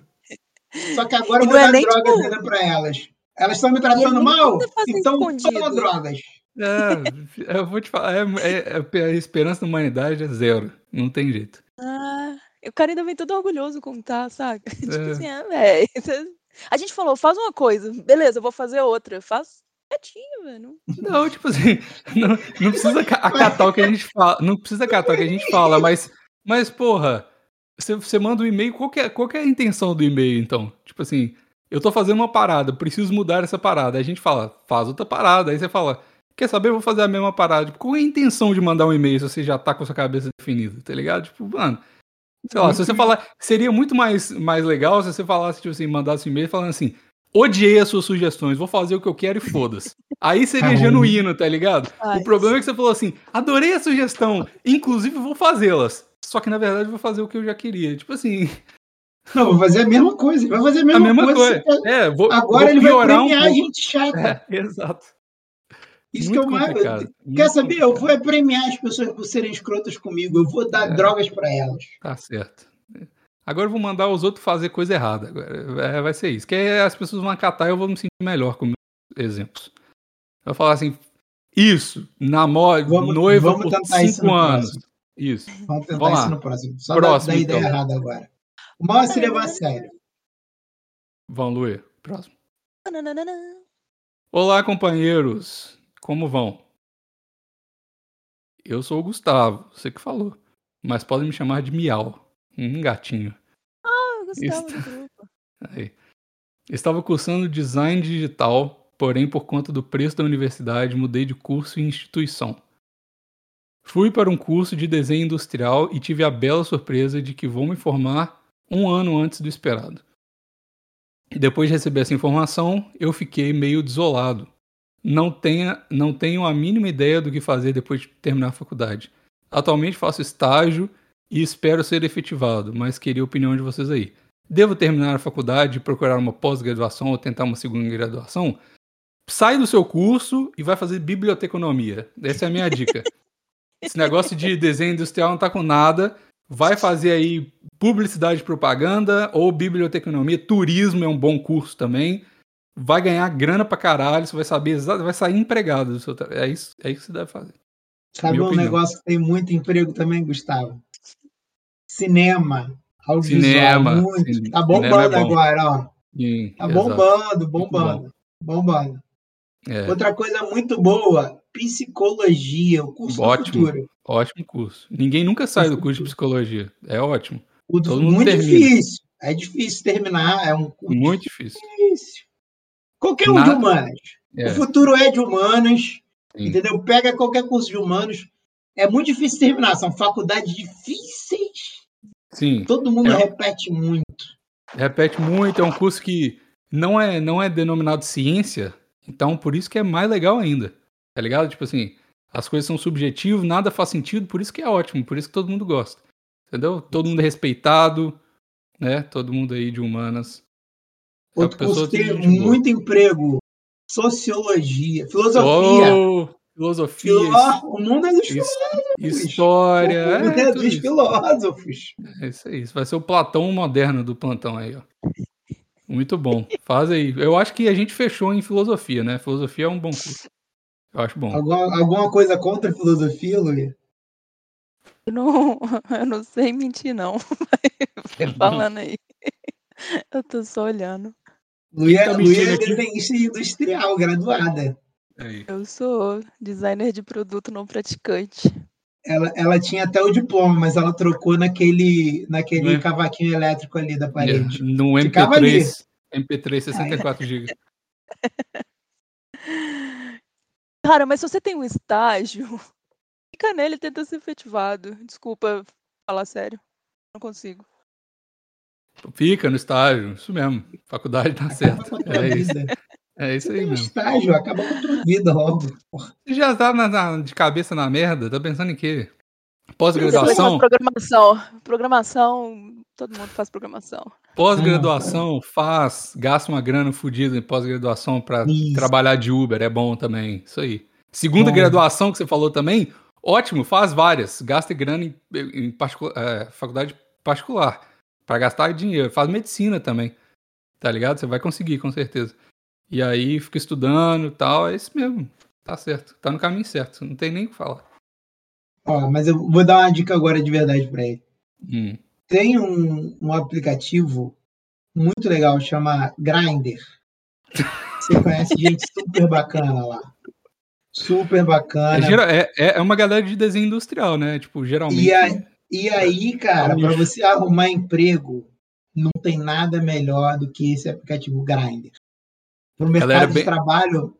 Só que agora E eu não vou é dar nem, drogas tipo- ainda pra elas. Elas estão me tratando mal? Então toma drogas. É, eu vou te falar, é, é- é- a esperança da humanidade é zero. Não tem jeito. Ah, o cara ainda vem todo orgulhoso contar, saca? Tipo É. assim, é, velho. A gente falou, faz uma coisa, beleza, eu vou fazer outra. Faz quietinho, velho. não- tipo assim, não, não precisa ca- acatar o que a gente fala. Não precisa acatar o que a gente fala, mas, mas porra, você, você manda um e-mail, qual é, qual é a intenção do e-mail, então? Tipo assim, eu tô fazendo uma parada, preciso mudar essa parada. Aí a gente fala, faz outra parada. Aí você fala, quer saber, eu vou fazer a mesma parada. Tipo, qual é a intenção de mandar um e-mail se você já tá com a sua cabeça definida, tá ligado? Tipo, mano, sei lá, se você falar, seria muito mais, mais legal se você falasse, tipo assim, mandasse um e-mail falando assim, odiei as suas sugestões, vou fazer o que eu quero e foda-se. Aí seria Caramba. genuíno, tá ligado? Ai, O problema é que você falou assim, adorei a sugestão, inclusive vou fazê-las. Só que na verdade eu vou fazer o que eu já queria. Tipo assim, Não, vou fazer a mesma coisa. Vai fazer a mesma, a mesma coisa. coisa. É, vou, Agora vou ele vai um premiar a pouco. gente chata. É, exato. Isso Muito que é mais. complicado, Quer muito saber? Eu complicado. vou é premiar as pessoas por serem escrotas comigo. Eu vou dar É. drogas pra elas. Tá certo. Agora eu vou mandar os outros fazer coisa errada. Agora é, vai ser isso. Que aí as pessoas vão acatar e eu vou me sentir melhor com meus exemplos. Eu vou falar assim, Isso, namora, Vamos- noiva vamos por tentar isso cinco no anos. próximo. Isso. Vamos tentar Vamos lá. isso no próximo. Só Próximo, da, da ideia então. errada agora. O mal é se levar a sério. Vamos, Luê. Próximo. Olá, companheiros. Como vão? Eu sou o Gustavo, você que falou. Mas podem me chamar de Miau. Um gatinho. Ah, gostava Isso. do grupo. Aí. Estava cursando design digital, porém, por conta do preço da universidade, mudei de curso e instituição. Fui para um curso de desenho industrial e tive a bela surpresa de que vou me formar um ano antes do esperado. Depois de receber essa informação, eu fiquei meio desolado. Não, tenha, não tenho a mínima ideia do que fazer depois de terminar a faculdade. Atualmente faço estágio e espero ser efetivado, mas queria a opinião de vocês aí. Devo terminar a faculdade procurar uma pós-graduação ou tentar uma segunda graduação? Sai do seu curso e vai fazer biblioteconomia. Essa é a minha dica. Esse negócio de desenho industrial não tá com nada. Vai fazer aí publicidade e propaganda ou biblioteconomia. Turismo é um bom curso também. Vai ganhar grana pra caralho. Você vai saber exato, vai sair empregado do seu tra- É isso, é isso que você deve fazer. Sabe um negócio que tem muito emprego também, Gustavo? Cinema. Audiovisual. Cinema, Muito. Tá bombando é agora, ó. Sim, Tá bombando, bombando. Bombando. É, Outra coisa muito boa, psicologia, o curso Ótimo. do futuro. ótimo curso. Ninguém nunca sai do curso de psicologia. É ótimo. O muito termina. difícil. É difícil terminar, é um curso Muito difícil. difícil. Qualquer um de Nada- humanas. É, O futuro é de humanas, sim. entendeu? Pega qualquer curso de humanos. É muito difícil terminar, são faculdades difíceis. Sim. Todo mundo É. repete muito. Repete muito, é um curso que não é, não é denominado ciência, então por isso que é mais legal ainda. Tá ligado? Tipo assim, as coisas são subjetivas, nada faz sentido, por isso que é ótimo, por isso que todo mundo gosta. Entendeu? Todo mundo é respeitado, né? Todo mundo aí de humanas. É Outro curso que tem gente boa. muito emprego. Sociologia, filosofia. Oh, filosofia, Filó- O mundo é dos his- filósofos. história, O mundo é, é dos isso. filósofos. É isso aí. Isso vai ser o Platão moderno do plantão aí, ó. Muito bom. Faz aí. Eu acho que a gente fechou em filosofia, né? Filosofia é um bom curso. Eu acho bom. Alguma, alguma coisa contra a filosofia, Luiz? Eu não, eu não sei mentir, não. Vai falando aí. Eu tô só olhando. Luiz tá é, é desenhista industrial, graduada. Aí. Eu sou designer de produto não praticante. Ela, ela tinha até o diploma, mas ela trocou naquele, naquele Né? cavaquinho elétrico ali da parede. No Ficava ali. MP3. MP3 64 GB. Cara, mas se você tem um estágio, fica nele e tenta ser efetivado. Desculpa falar sério. Não consigo. Fica no estágio. Isso mesmo. Faculdade tá certo. É isso. É isso aí mesmo. estágio, acaba com a tua vida logo. Você já tá na- na- de cabeça na merda? Tá pensando em quê? Pós-graduação? programação. Programação, todo mundo faz programação. Pós-graduação faz, gasta uma grana fodida em pós-graduação pra Isso. trabalhar de Uber, é bom também. Isso aí. Segunda Bom. graduação que você falou também, ótimo, faz várias. Gasta grana em, em particu- é, faculdade particular pra gastar dinheiro. Faz medicina também, tá ligado? Você vai conseguir, com certeza. E aí fica estudando e tal, é isso mesmo. Tá certo, tá no caminho certo, não tem nem o que falar. Ó, mas eu vou dar uma dica agora de verdade para ele. Hum. Tem um, um aplicativo muito legal, chama Grindr. Você conhece gente super bacana lá. Super bacana. é- é- é uma galera de desenho industrial, né? Tipo, geralmente. E aí, e aí cara, para você arrumar emprego, não tem nada melhor do que esse aplicativo Grindr. Para o Galera mercado bem- de trabalho,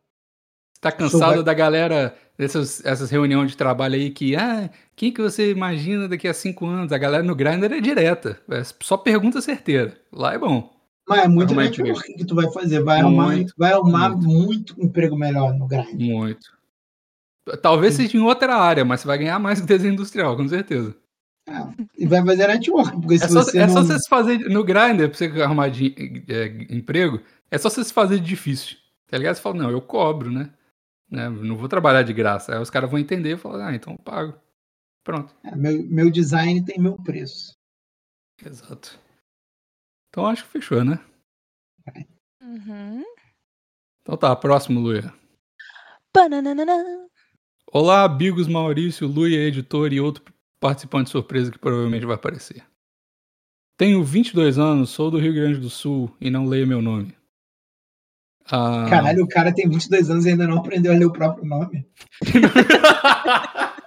Tá cansado da galera dessas essas reuniões de trabalho aí que, ah, quem que você imagina daqui a cinco anos? A galera no Grindr é direta. É só pergunta certeira. Lá é bom. mas é muito network que tu vai fazer. Vai arrumar, Muito, vai arrumar muito. muito. emprego melhor no Grindr. Muito. Talvez seja em outra área, mas você vai ganhar mais que desenho industrial, com certeza. E vai fazer network, porque É se só, você é não... só você se fazer no Grindr pra você arrumar de, é, emprego. É só você se fazer de difícil. Tá ligado? Você fala, não, eu cobro, né? né? Não vou trabalhar de graça. Aí os caras vão entender e falar, ah, então eu pago. Pronto. É, meu, meu design tem meu preço. Exato. Então acho que fechou, né? Uhum. Então tá, próximo, Luia. Bananana. Olá, Bigos Maurício, Luia, editor e outro participante surpresa que provavelmente vai aparecer. Tenho 22 anos, sou do Rio Grande do Sul e não leio meu nome. Ah, Caralho, o cara tem 22 anos e ainda não aprendeu a ler o próprio nome.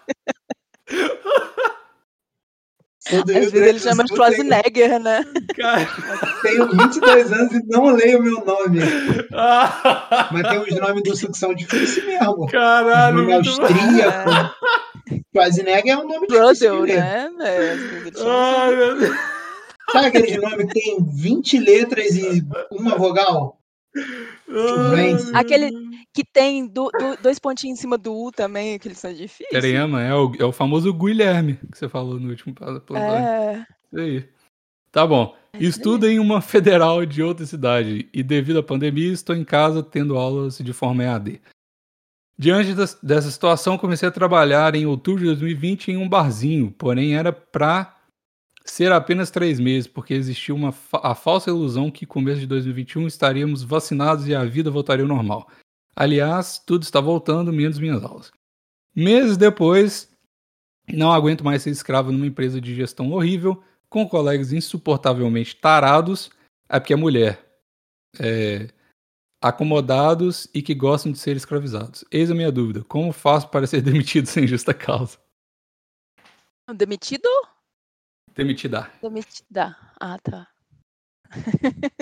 Sou do Rio Às vezes Grande ele do chama de Sul, Schwarzenegger, né? cara. Tenho 22 anos e não leio meu nome. Mas tem os nomes do Sul que são difíceis mesmo. Caralho, nome austríaco. Schwarzenegger é um nome difícil de Brother, ler. né? É, Ai, meu Deus. Sabe aquele nome que tem 20 letras e uma vogal? Brains. Aquele que tem do- do- dois pontinhos em cima do U também, que eles são difíceis. Terema, é o, é o famoso Guilherme que você falou no último episódio. É, Isso aí. Tá bom. Estudo em uma federal de outra cidade e devido à pandemia estou em casa tendo aulas de forma EAD. Diante das- dessa situação, comecei a trabalhar em outubro de 2020 em um barzinho, porém era pra ser apenas três meses, porque existia uma fa- a falsa ilusão que começo de 2021 estaríamos vacinados e a vida voltaria ao normal. Aliás, tudo está voltando, menos minhas aulas. Meses depois, não aguento mais ser escravo numa empresa de gestão horrível, com colegas insuportavelmente tarados, é porque é mulher, é, acomodados e que gostam de ser escravizados. Eis a minha dúvida: como faço para ser demitido sem justa causa? demitido? Demitida. Demitida. Ah, tá.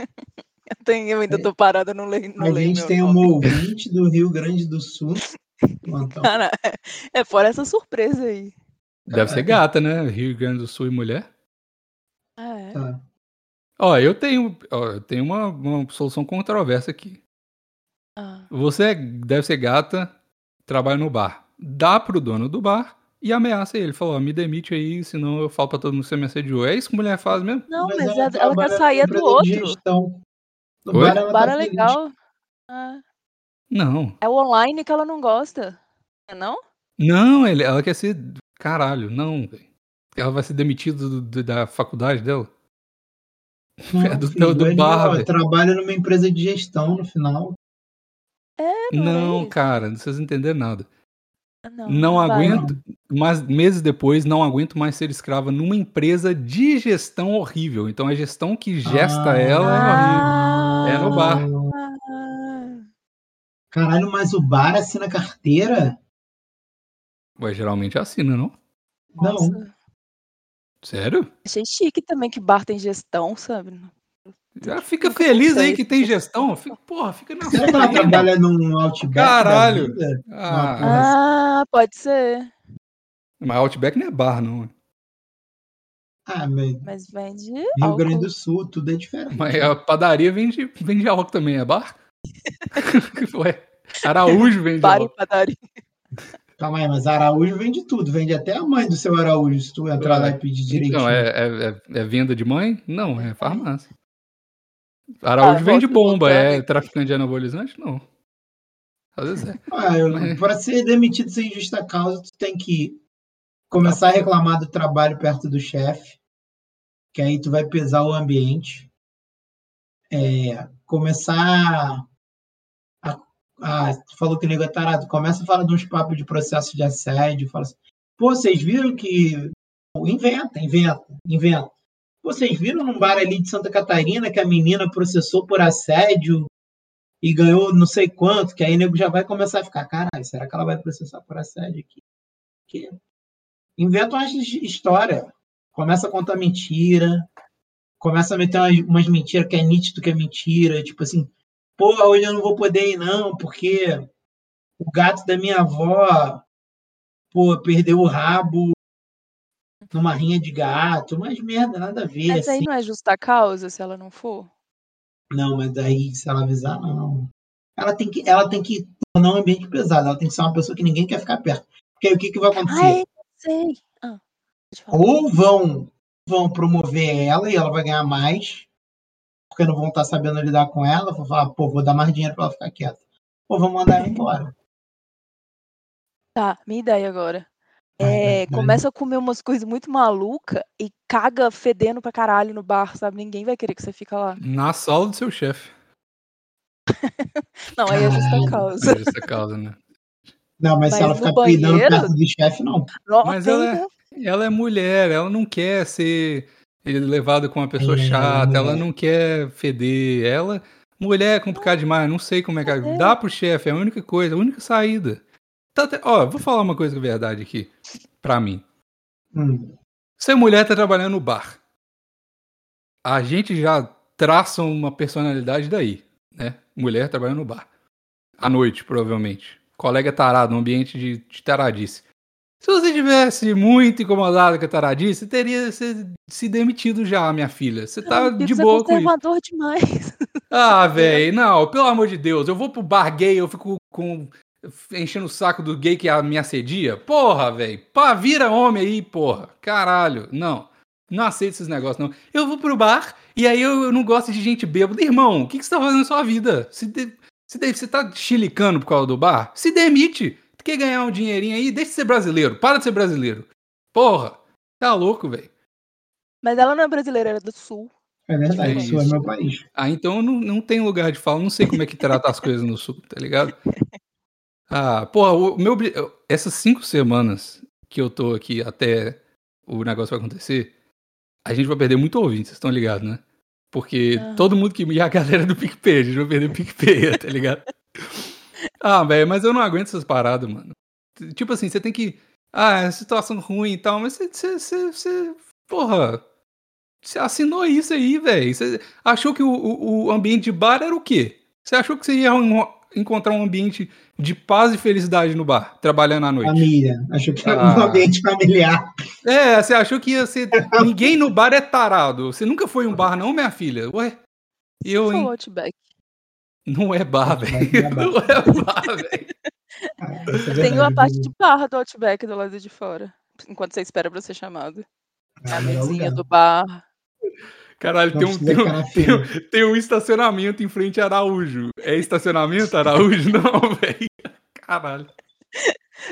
eu, tenho, eu ainda tô parada, não leio, não A leio gente tem nome. uma ouvinte do Rio Grande do Sul. Então, Cara, é fora essa surpresa aí. Deve ser gata, né? Rio Grande do Sul e mulher. Ah, é. tá. Ó, eu tenho, ó, eu tenho uma, uma solução controversa aqui. Ah. Você é- deve ser gata, trabalha no bar. Dá pro dono do bar e ameaça ele. Falou, ó, me demite aí, senão eu falo pra todo mundo que você me assediou. É isso que mulher faz mesmo? Não, mas, Mas ela, ela trabalha quer sair numa do outro. gestão. No Oi? bar ela O bar tá é legal. Ah, Não. é o online que ela não gosta. É não? Não, ele- ela quer ser. Caralho, não. Ela vai ser demitida do- do- da faculdade dela? Não, É do filho, do bar, trabalha numa empresa de gestão no final. É, não, Não, é cara, não vocês entenderam nada. Não, Não vai. aguento, mas meses depois, não aguento mais ser escrava numa empresa de gestão horrível. Então a gestão que gesta Ah. ela é horrível. Ah, É no bar. ah. Caralho, mas o bar assina carteira? Ué, geralmente assina, não? Não. Nossa, Sério? Achei chique também que bar tem gestão, sabe? Já fica Nunca feliz aí que tem gestão. Fica, porra, fica na Será que ela trabalha num Outback? da Caralho. vida? Ah, Ah, pode ser. mas Outback não é bar, não. Ah, mas Mas vende Rio álcool. Grande do Sul, tudo é diferente. Mas a padaria vende, vende álcool também, é bar? Ué, Araújo vende Bar e álcool. padaria. Calma aí, mas Araújo vende tudo. Vende até a mãe do seu Araújo, se tu entrar lá e pedir direitinho. Não, é, é, é- é venda de mãe? Não, é farmácia. Araújo Ah, vende bomba, é traficante de anabolizante? Não. Às vezes é. Ah, Mas- Para ser demitido sem justa causa, tu tem que começar a reclamar do trabalho perto do chefe, que aí tu vai pesar o ambiente. É, começar a, ah, tu falou que o nego é tarado. Começa a falar de uns papos de processo de assédio. Fala assim, pô, vocês viram que. Inventa, inventa, inventa. Vocês viram num bar ali de Santa Catarina que a menina processou por assédio e ganhou não sei quanto, que aí o nego já vai começar a ficar, caralho, será que ela vai processar por assédio aqui? Que... Inventa uma his- história. Começa a contar mentira. Começa a meter umas, umas mentiras que é nítido que é mentira. Tipo assim, pô, hoje eu não vou poder ir não, porque o gato da minha avó, pô, perdeu o rabo numa rinha de gato. Mas merda, nada a ver. Mas aí assim. não é justa causa se ela não for? Não, mas daí, se ela avisar, não. Ela tem que, ela tem que tornar um ambiente pesado. Ela tem que ser uma pessoa que ninguém quer ficar perto. Porque aí o que, que vai acontecer? Ai, sei. Ah, pode falar. Ou vão, vão promover ela e ela vai ganhar mais, porque não vão estar sabendo lidar com ela. Vão falar, pô, vou dar mais dinheiro pra ela ficar quieta. Ou vão mandar ela embora. Tá, minha ideia agora. É, começa a comer umas coisas muito maluca e caga fedendo pra caralho no bar, sabe? Ninguém vai querer que você fica lá. Na sala do seu chefe. Não, aí é justa causa. É essa causa, né? Não, mas, Mas se ela ficar peidando banheiro? perto do chefe, não. Mas ela é- né? Ela é mulher, ela não quer ser levada com uma pessoa É, chata, ela não quer feder. Ela. Mulher é complicado demais, não sei como é que. É. Dá pro chefe, é a única coisa, a única saída. Tá até- Ó, vou falar uma coisa que é verdade aqui, pra mim. Hum. Se a mulher tá trabalhando no bar, a gente já traça uma personalidade daí, né? Mulher trabalhando no bar. À noite, provavelmente. Colega tarado, um ambiente de, de taradice. Se você tivesse muito incomodado com a taradice, teria se, se demitido já, minha filha. Você tá Meu de Deus, é boa com isso. conservador demais. Ah, velho, não, pelo amor de Deus, eu vou pro bar gay, eu fico com enchendo o saco do gay que a- me assedia? Porra, velho, pá, vira homem aí, porra. Caralho, não. Não aceito esses negócios, não. Eu vou pro bar e aí eu, eu não gosto de gente bêbada. Irmão, o que, que você tá fazendo na sua vida? Se, de- se de- você tá chilicando por causa do bar? Se demite. Tu quer ganhar um dinheirinho aí? Deixa de ser brasileiro. Para de ser brasileiro. Porra, tá louco, velho. Mas ela não é brasileira, ela é do sul. É verdade, É isso é meu país. Ah, então não, não tem lugar de fala, não sei como é que trata as coisas no sul, tá ligado? Ah, porra, o meu, essas cinco semanas que eu tô aqui até o negócio acontecer, a gente vai perder muito ouvinte, vocês estão ligados, né? Porque Aham. todo mundo que. E a galera do PicPay, a gente vai perder o PicPay, tá ligado? ah, velho, mas eu não aguento essas paradas, mano. Tipo assim, você tem que. Ah, é situação ruim e tal, mas você. você, você, porra. Você assinou isso aí, velho. Você achou que o, o, o ambiente de bar era o quê? Você achou que você ia encontrar um ambiente de paz e felicidade no bar, trabalhando à noite? Família. Acho que é Ah. um ambiente familiar. É, você achou que ia ser. Ninguém no bar é tarado. Você nunca foi em um bar, não, minha filha? Ué? Eu, hein? Outback. Não é bar, velho. não é Não é bar, velho. Ah, é Tem uma parte de barra do Outback do lado de fora. Enquanto você espera pra ser chamado. Ah, a mesinha do bar. Caralho, tem um, tem, um, tem, um, tem um estacionamento em frente a Araújo. É estacionamento, Araújo? Não, velho. Caralho.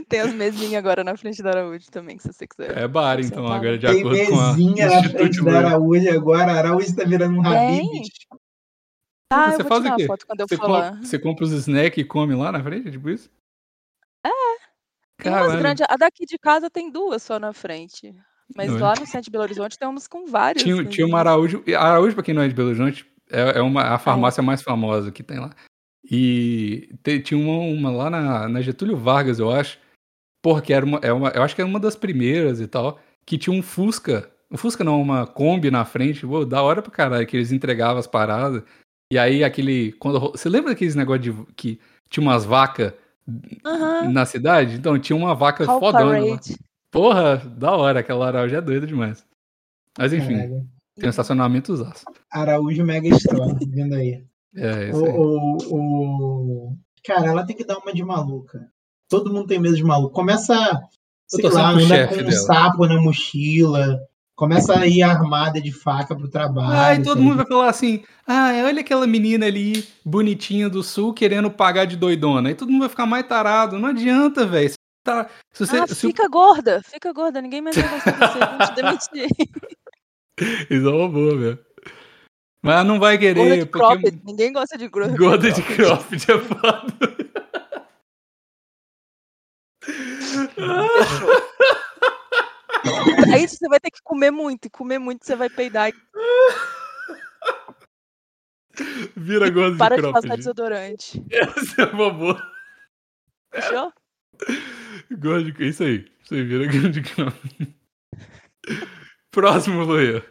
Tem as mesinhas agora na frente da Araújo também, se você quiser. É bar, então, tá agora de Tem acordo com a. mesinha na frente da. Araújo agora. A Araújo tá virando um Habib's. Ah, Você eu vou faz o tirar quê? a foto quando eu Você, for com- lá. você compra os snacks e come lá na frente, tipo isso? Tem umas Caralho. grandes. A daqui de casa tem duas só na frente. Mas Não é? lá no centro de Belo Horizonte tem umas com várias. Tinha, tinha uma Araújo. Araújo, pra quem não é de Belo Horizonte, é, é uma, a farmácia mais famosa que tem lá. E te- tinha uma, uma lá na, na Getúlio Vargas, eu acho. Porra, que era uma, é uma. Eu acho que era uma das primeiras e tal. Que tinha um Fusca. Um Fusca não, uma Kombi na frente. Pô, da hora pra caralho, que eles entregavam as paradas. E aí aquele. Quando, você lembra daqueles negócios de que tinha umas vacas na cidade? Então tinha uma vaca fodona lá. Porra, da hora, aquela Araújo é doida demais. Mas enfim, Caralho. tem um estacionamento usaço. Araújo Mega Store, vindo aí. É, isso O, aí. o, o- Cara, ela tem que dar uma de maluca. Todo mundo tem medo de maluco. Começa, sei lá, pro anda com um dela. sapo na mochila. Começa a ir armada de faca pro trabalho. Ai, todo mundo vai falar assim: ah, olha aquela menina ali, bonitinha do sul, querendo pagar de doidona. Aí todo mundo vai ficar mais tarado. Não adianta, velho. Tá, se você, Ah, se o- fica gorda, fica gorda, ninguém mais vai gostar de você, vão te demitir. Isso é uma boa, velho. Mas não vai Gorda querer, de porque cropped, ninguém gosta de gorda, gorda de cropped é foda. Aí você vai ter que comer muito, e comer muito você vai peidar. Vira gorda de Para de passar cropped. desodorante. Essa é uma boa. Fechou? Gorda de... Isso aí. Isso aí, vira gorda de cropped. Próximo, Luia.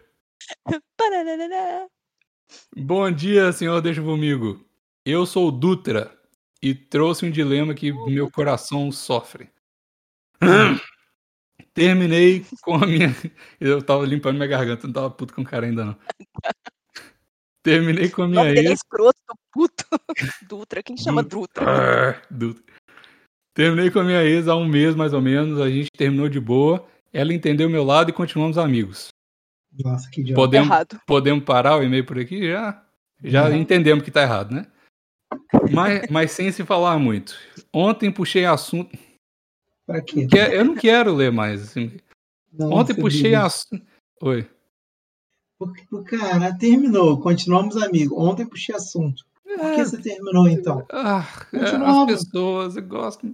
Bom dia, senhor Deixa Comigo. Eu sou o Dutra e trouxe um dilema que meu coração sofre. Terminei com a minha. Eu tava limpando minha garganta, não tava puto com o cara ainda não. Terminei com a minha nome dele é ex. escroto, puto. Dutra, quem chama Du- Dutra? Arr, Dutra. Terminei com a minha ex há um mês mais ou menos. A gente terminou de boa. Ela entendeu meu lado e continuamos amigos. Nossa, que idiota. Podemos, Errado. podemos parar o e-mail por aqui? Já, já Não. entendemos que tá errado, né? Mas, mas sem se falar muito. Ontem puxei assunto. Pra quê? que- Eu não quero ler mais. assim. Não, Ontem puxei assunto. Oi. Porque, cara, terminou. Continuamos amigos. Ontem puxei assunto. Por que É, você terminou, então? ah, as pessoas gostam.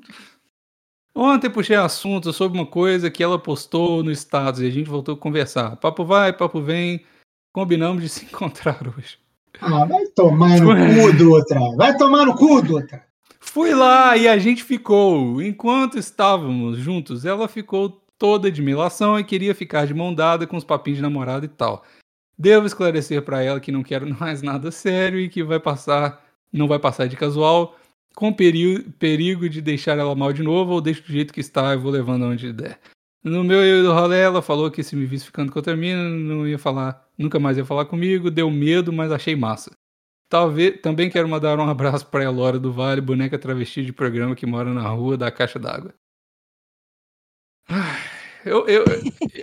Ontem puxei assunto sobre uma coisa que ela postou no status e a gente voltou a conversar. Papo vai, papo vem. Combinamos de se encontrar hoje. Ah, vai tomar no cu, Dutra. Vai tomar no cu, Dutra. Fui lá e a gente ficou. Enquanto estávamos juntos, ela ficou toda de melação e queria ficar de mão dada com os papinhos de namorado e tal. Devo esclarecer para ela que não quero mais nada sério e que vai passar, não vai passar de casual, com perigo, de deixar ela mal de novo ou deixo do jeito que está e vou levando onde der. No meu eu do rolê, ela falou que se me visse ficando com outra mina, não ia falar, nunca mais ia falar comigo, deu medo, mas achei massa. Talvez, também quero mandar um abraço para a Elora do Vale, boneca travesti de programa que mora na rua da Caixa d'Água. Eu, eu,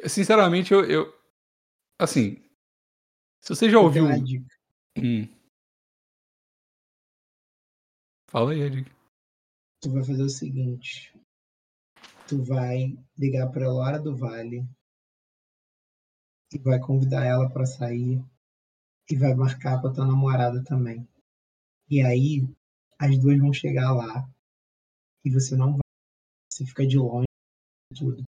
sinceramente, eu, eu, assim, se você já ouviu, hum. fala aí, Ed. Tu vai fazer o seguinte, tu vai ligar para a Elora do Vale e vai convidar ela para sair e vai marcar pra tua namorada também. E aí, as duas vão chegar lá e você não vai. Você fica de longe tudo.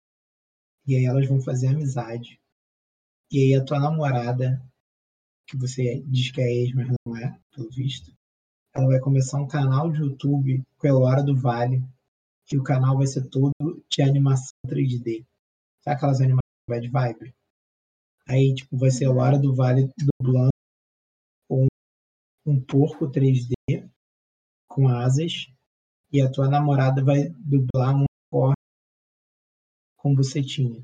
E aí elas vão fazer amizade. E aí a tua namorada, que você diz que é ex, mas não é, pelo visto, ela vai começar um canal de YouTube com a Hora do Vale. Que o canal vai ser todo de animação 3D. Sabe aquelas animações bad vibe? Aí, tipo, vai ser a Hora do Vale dublando um porco 3D com asas e a tua namorada vai dublar um unicórnio com bucetinha.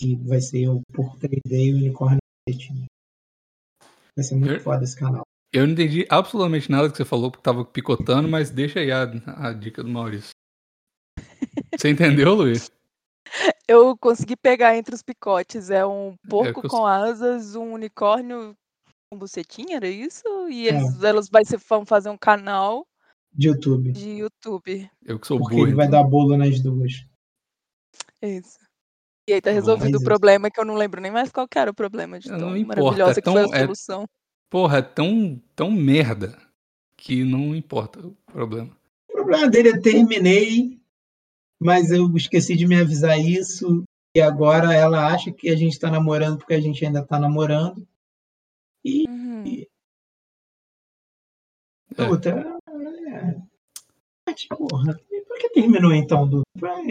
E vai ser o porco 3D e o unicórnio com bucetinha. Vai ser muito eu, foda esse canal. Eu não entendi absolutamente nada que você falou, porque tava picotando, mas deixa aí a, a dica do Maurício. Você entendeu, Luiz? Eu consegui pegar entre os picotes. É um é porco é com asas, um unicórnio com bucetinha, era isso? E eles, é. elas vai ser, vão fazer um canal de YouTube. De YouTube. Eu que sou Porque burro. ele vai então. dar bolo nas duas. Isso. E aí tá resolvido o problema que eu não lembro nem mais qual era o problema de tão não importa, maravilhosa é tão, que foi a solução. É, porra, é tão, tão merda que não importa o problema. O problema dele é terminei, mas eu esqueci de me avisar isso. E agora ela acha que a gente tá namorando porque a gente ainda tá namorando. E. Uhum. É. Puta, é. Porra, por que terminou então, Du?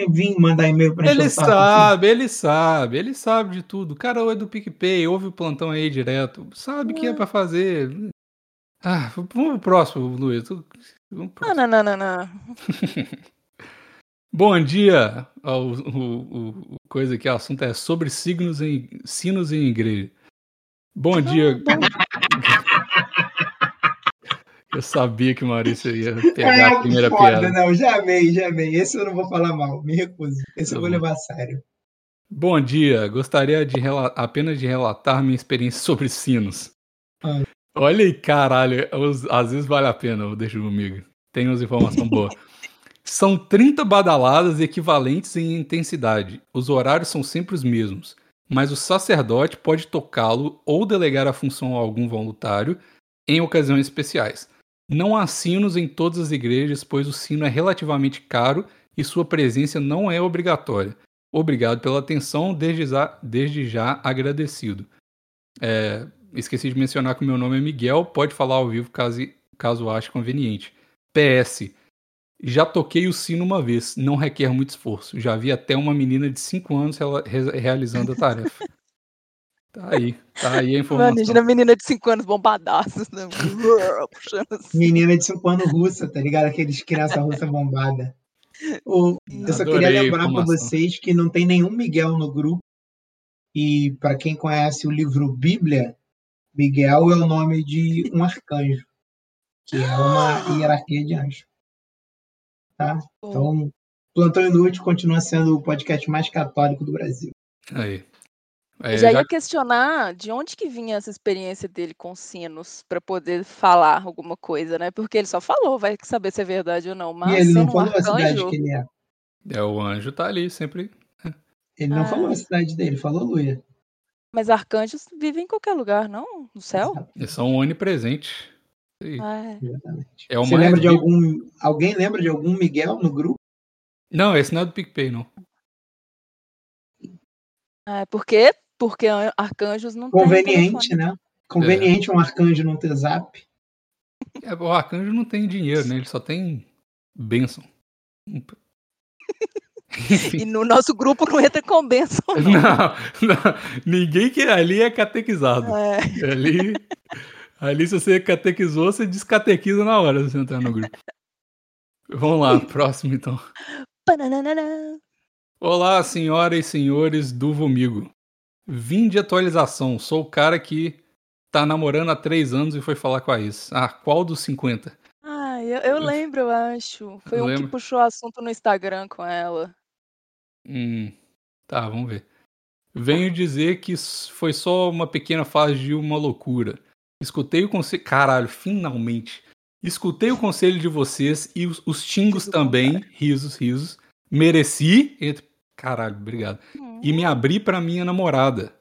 Vim mandar e-mail pra Ele sabe, ele sabe, ele sabe de tudo. O cara é do PicPay, ouve o plantão aí direto, sabe o que é pra fazer. Ah, vamos pro próximo, Luiz. Vamos pro próximo. Não, não, não, não. Bom dia. O, o, o, coisa que o assunto é sobre signos em sinos em igreja. Bom dia. Eu sabia que o Maurício ia pegar é, a primeira foda, piada. Não, já amei, já amei. Esse eu não vou falar mal, me recuso. Esse tá eu vou levar a sério. Bom dia, gostaria de apenas de relatar minha experiência sobre sinos. Ah. Olha aí, caralho, às vezes vale a pena, deixa comigo. Tem umas informações boas. São 30 badaladas equivalentes em intensidade. Os horários são sempre os mesmos mas o sacerdote pode tocá-lo ou delegar a função a algum voluntário em ocasiões especiais. Não há sinos em todas as igrejas, pois o sino é relativamente caro e sua presença não é obrigatória. Obrigado pela atenção, desde já, desde já agradecido. É, esqueci de mencionar que o meu nome é Miguel, pode falar ao vivo caso, caso ache conveniente. PS. Já toquei o sino uma vez, não requer muito esforço. Já vi até uma menina de 5 anos realizando a tarefa. Tá aí, tá aí a informação. Imagina a menina de 5 anos bombadaços, né? assim. Menina de 5 anos russa, tá ligado? Aqueles criança russa bombada. O, eu só queria lembrar para vocês que não tem nenhum Miguel no grupo. E para quem conhece o livro Bíblia, Miguel é o nome de um arcanjo, que é uma hierarquia de anjos. Tá? Então, Plantão Inútil continua sendo o podcast mais católico do Brasil. Aí. Aí já, já ia questionar de onde que vinha essa experiência dele com sinos para poder falar alguma coisa, né? Porque ele só falou, vai saber se é verdade ou não. Mas e ele não falou um a cidade que ele é. É, o anjo tá ali sempre. Ele não ah. falou a cidade dele, falou Luia. Mas arcanjos vivem em qualquer lugar, não? No céu? Eles são onipresentes. Ah, é. é Você lembra de algum. Alguém lembra de algum Miguel no grupo? Não, esse não é do PicPay, não. É, por quê? Porque an- arcanjos não têm Conveniente, telefone. né? Conveniente um arcanjo não ter zap. É, o arcanjo não tem dinheiro, né? Ele só tem bênção. E no nosso grupo não entra com benção, não. Não, não, ninguém que ali é catequizado. É. Ali, ali, se você catequizou, você descatequiza na hora se você entrar no grupo. Vamos lá, próximo então. Olá, senhoras e senhores do Vomigo. Vim de atualização. Sou o cara que tá namorando há três anos e foi falar com a ex. Ah, qual dos 50? Ah, eu, eu lembro, eu acho. Foi um que Lembra? puxou assunto no Instagram com ela. Hum, tá, vamos ver. Venho dizer que foi só uma pequena fase de uma loucura. Escutei o conselho. Caralho, finalmente. Escutei o conselho de vocês e os, os xingos Riso também. Risos, risos. Mereci. entre- Caralho, obrigado. Hum. E me abri pra minha namorada.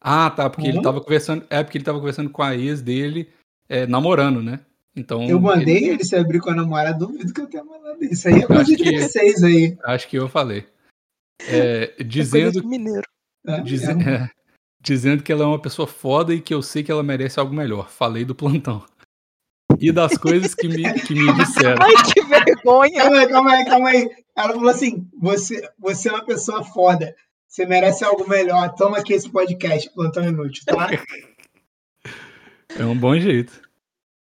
Ah, tá, porque ele Hum? tava conversando. É porque ele tava conversando com a ex dele, é, namorando, né? Então. Eu mandei ele- ele se abrir com a namorada, duvido que eu tenha mandado isso. Aí é coisa acho de que- vocês aí. Acho que eu falei. É, É dizendo de mineiro. É um- é, dizendo que ela é uma pessoa foda e que eu sei que ela merece algo melhor. Falei do plantão. E das coisas que me, que me disseram. Ai, que vergonha! Calma aí, calma aí, calma aí. Ela falou assim: você, você é uma pessoa foda. Você merece algo melhor. Toma aqui esse podcast, plantão inútil, tá? É um bom jeito.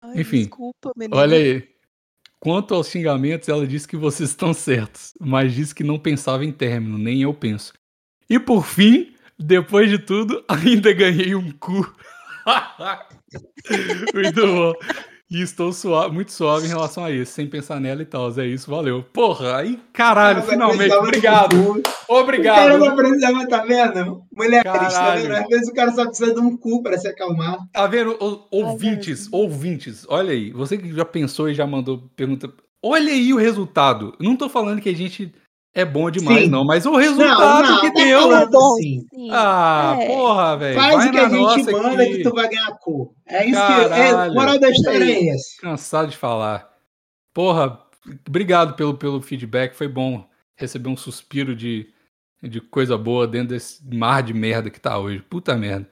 Ai, Enfim, Desculpa, menina. Olha aí. Quanto aos xingamentos, ela disse que vocês estão certos, mas disse que não pensava em término, nem eu penso. E por fim, depois de tudo, ainda ganhei um cu. Muito bom. E estou suave, muito suave em relação a isso, sem pensar nela e tal. É isso, valeu. Porra, aí, caralho, finalmente. Obrigado. do cu. O cara não Obrigado. precisava, tá vendo? Mulheres, tá Caralho. vendo? Às vezes o cara só precisa de um cu pra se acalmar. Tá vendo? O- ouvintes, ouvintes, olha aí. Você que já pensou e já mandou pergunta. Olha aí o resultado. Não tô falando que a gente é bom demais, Sim. não, mas o resultado não, que tá deu. falando Bom, assim. sim. Ah, É. porra, velho. Faz o que a gente manda aqui. que tu vai ganhar cu. É isso que. É, Caralho. moral da história é esse. Cansado de falar. Porra, obrigado pelo, pelo feedback. Foi bom receber um suspiro de, de coisa boa dentro desse mar de merda que tá hoje. Puta merda.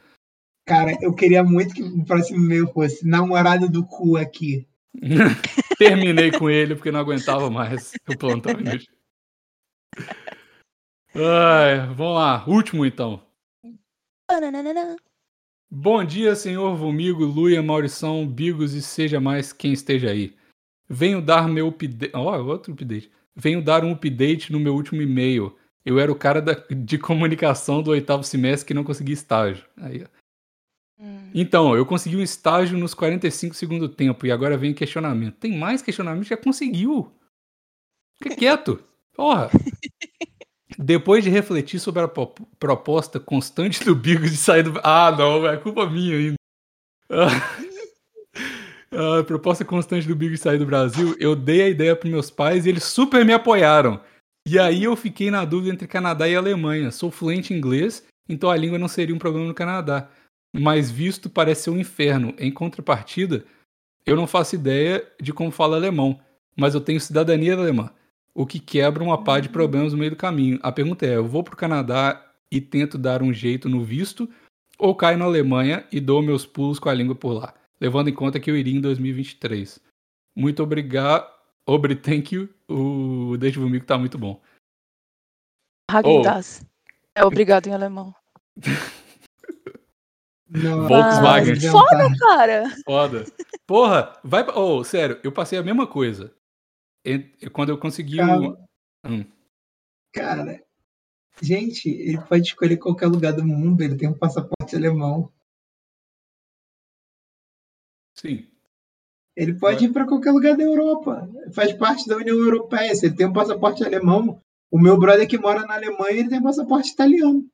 Cara, eu queria muito que o próximo e-mail fosse namorado do cu aqui. Terminei com ele porque não aguentava mais o plantão inútil. Ai, vamos lá. Último então. Bom dia, senhor Vomigo, Luia, Maurição, Bigos e seja mais quem esteja aí. Venho dar meu update. Ó, outro update. Venho dar um update no meu último e-mail. Eu era o cara da- de comunicação do oitavo semestre que não consegui estágio. Aí. Hum. Então, eu consegui um estágio nos 45 segundo tempo e agora vem questionamento. Tem mais questionamento? Já conseguiu. Fica quieto. Porra. Depois de refletir sobre a po- proposta constante do Bigos de sair do. Ah, não, é culpa minha ainda. A proposta constante do Bigos de sair do Brasil, eu dei a ideia para meus pais e eles super me apoiaram. E aí eu fiquei na dúvida entre Canadá e Alemanha. Sou fluente em inglês, então a língua não seria um problema no Canadá. Mas visto parece ser um inferno. Em contrapartida, eu não faço ideia de como fala alemão, mas eu tenho cidadania alemã, o que quebra uma pá de problemas no meio do caminho. A pergunta é: eu vou pro Canadá e tento dar um jeito no visto, ou caio na Alemanha e dou meus pulos com a língua por lá, levando em conta que eu iria em 2023. Muito obrigado. Obri, thank you. O Deixa Comigo tá muito bom. Dazs. É obrigado em alemão. Não, Volkswagen. Foda, cara. Foda. Porra, vai pra. Oh, sério, eu passei a mesma coisa. Quando eu consegui o. Calma. Hum. Cara, gente, ele pode escolher qualquer lugar do mundo, ele tem um passaporte alemão. Sim. Ele pode ir para qualquer lugar da Europa. Faz parte da União Europeia. Se ele tem um passaporte alemão, o meu brother que mora na Alemanha, ele tem um passaporte italiano.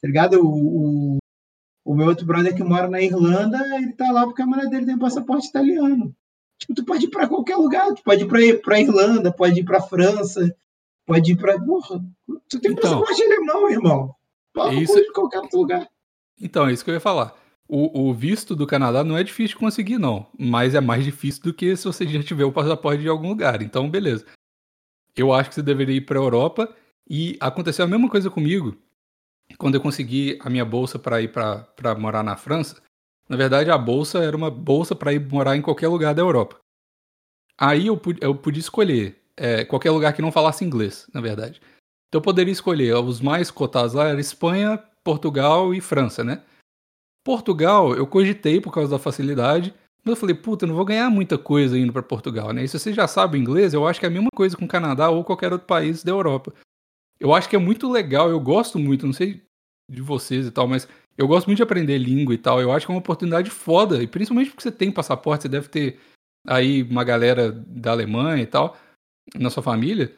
Tá ligado? O, o, o meu outro brother que mora na Irlanda, ele tá lá porque a mulher dele tem um passaporte italiano. Tipo, tu pode ir para qualquer lugar. Tu pode ir pra, pra Irlanda, pode ir pra França, pode ir pra. Porra, tu tem Então. passaporte alemão, irmão. Pode Isso- ir qualquer outro lugar. Então, é isso que eu ia falar. O, o visto do Canadá não é difícil de conseguir, não. Mas é mais difícil do que se você já tiver o passaporte de algum lugar. Então, beleza. eu acho que você deveria ir para a Europa. E aconteceu a mesma coisa comigo quando eu consegui a minha bolsa para ir para morar na França. Na verdade, a bolsa era uma bolsa para ir morar em qualquer lugar da Europa. Aí eu, eu podia escolher é, qualquer lugar que não falasse inglês, na verdade. Então eu poderia escolher os mais cotados lá era Espanha, Portugal e França, né? Portugal eu cogitei por causa da facilidade, mas eu falei, puta, eu não vou ganhar muita coisa indo para Portugal, né? E se você já sabe inglês, eu acho que é a mesma coisa com o Canadá ou qualquer outro país da Europa. Eu acho que é muito legal, eu gosto muito, não sei de vocês e tal, mas eu gosto muito de aprender língua e tal. Eu acho que é uma oportunidade foda, e principalmente porque você tem passaporte, você deve ter aí uma galera da Alemanha e tal na sua família.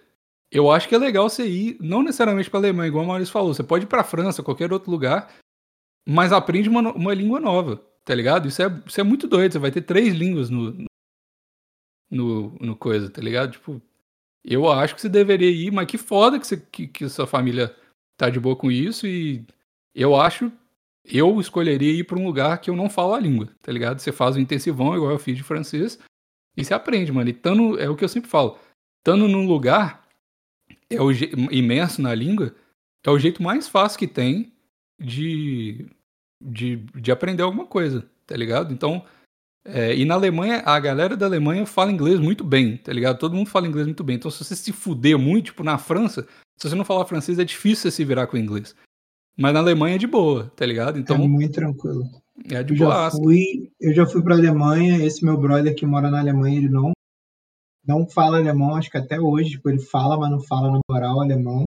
Eu acho que é legal você ir, não necessariamente para Alemanha, igual o Maurício falou, você pode ir para França, qualquer outro lugar, mas aprende uma, uma língua nova, tá ligado? Isso é, isso é muito doido, você vai ter três línguas no, no, no coisa, tá ligado? Tipo, eu acho que você deveria ir, mas que foda que, você, que, que sua família tá de boa com isso e eu acho, eu escolheria ir para um lugar que eu não falo a língua, tá ligado? Você faz o intensivão, igual eu fiz de francês, e você aprende, mano. E tando, é o que eu sempre falo, estando num lugar é o imerso na língua, é o jeito mais fácil que tem de, de, de aprender alguma coisa, tá ligado? Então, é, e na Alemanha, a galera da Alemanha fala inglês muito bem, tá ligado? Todo mundo fala inglês muito bem. Então, se você se fuder muito, tipo, na França, se você não falar francês, é difícil você se virar com inglês. Mas na Alemanha é de boa, tá ligado? Então, é muito tranquilo. É de eu boa. Já fui, eu já fui pra Alemanha, esse meu brother que mora na Alemanha, ele não, não fala alemão, acho que até hoje, tipo, ele fala, mas não fala na moral alemão.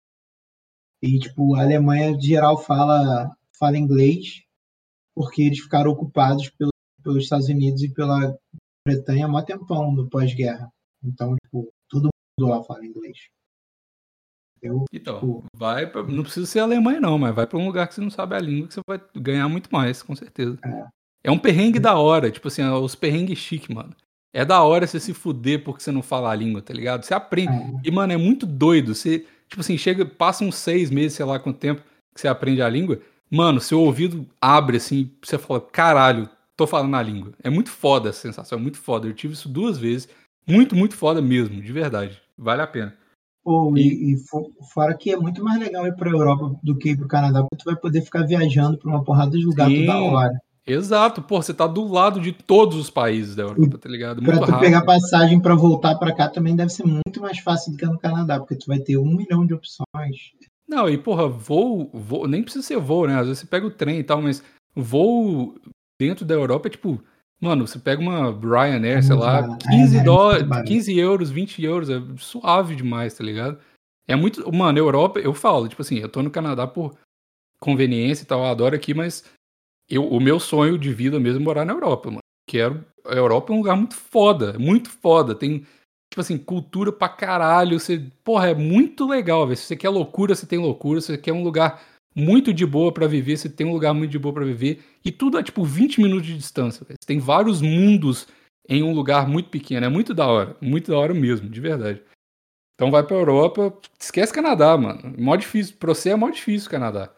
E, tipo, a Alemanha, de geral, fala, fala inglês, porque eles ficaram ocupados pelo pelos Estados Unidos e pela Bretanha há mó tempão no pós-guerra. Então, tipo, todo mundo lá fala inglês. Eu, então, tipo... vai pra, não precisa ser Alemanha não, mas vai para um lugar que você não sabe a língua que você vai ganhar muito mais, com certeza. É, é um perrengue é. da hora, tipo assim, os perrengues chique, mano. É da hora você se fuder porque você não fala a língua, tá ligado? Você aprende. É. E, mano, é muito doido. Você, tipo assim, chega, passa uns seis meses, sei lá quanto tempo que você aprende a língua. Mano, seu ouvido abre assim, você fala, caralho, tô falando a língua. É muito foda essa sensação, é muito foda. Eu tive isso duas vezes. Muito, muito foda mesmo, de verdade. Vale a pena. Oh, e, e fora que é muito mais legal ir pra Europa do que ir pro Canadá, porque tu vai poder ficar viajando pra uma porrada de lugar Sim, toda hora. Exato, pô, você tá do lado de todos os países da Europa, tá ligado? Muito pra tu rápido. pegar passagem para voltar para cá também deve ser muito mais fácil do que no Canadá, porque tu vai ter um milhão de opções. Não, e porra, voo, voo nem precisa ser voo, né? Às vezes você pega o trem e tal, mas voo dentro da Europa é tipo, mano, você pega uma Ryanair, sei lá, 15 é, dólares, 15 euros, 20 euros, é suave demais, tá ligado? É muito. Mano, Europa, eu falo, tipo assim, eu tô no Canadá por conveniência e tal, eu adoro aqui, mas eu, o meu sonho de vida mesmo é morar na Europa, mano. Quero. A Europa é um lugar muito foda, muito foda. Tem, tipo assim, cultura pra caralho. Você, porra, é muito legal, velho. Se você quer loucura, você tem loucura. Se você quer um lugar muito de boa para viver, você tem um lugar muito de boa para viver, e tudo é tipo 20 minutos de distância. Você tem vários mundos em um lugar muito pequeno. É muito da hora, muito da hora mesmo, de verdade. Então vai pra Europa, esquece Canadá, mano. Mó difícil, pra você é mó difícil Canadá.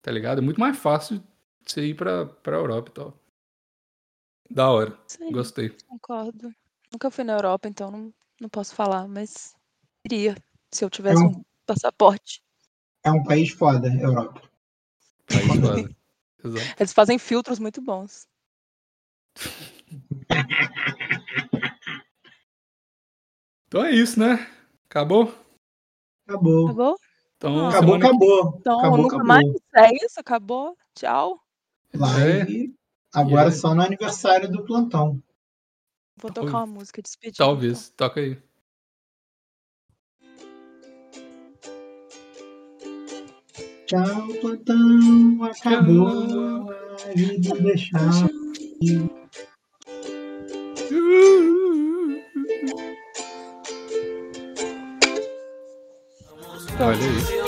Tá ligado? É muito mais fácil você ir pra, pra Europa e tal. Da hora. Sim, Gostei. Concordo. Nunca fui na Europa, então não, não posso falar, mas iria se eu tivesse é um... um passaporte. É um país foda, Europa. País foda. Exato. Eles fazem filtros muito bons. então é isso, né? Acabou? Acabou. Acabou? Então, acabou, acabou. Então, acabou, nunca acabou. mais. É isso, acabou. Tchau. Live. É. Agora só no aniversário do plantão. Vou tocar uma música de despedida. Talvez. Então. Toca aí. Tchau, plantão, acabou a vida deixar. Olha aí.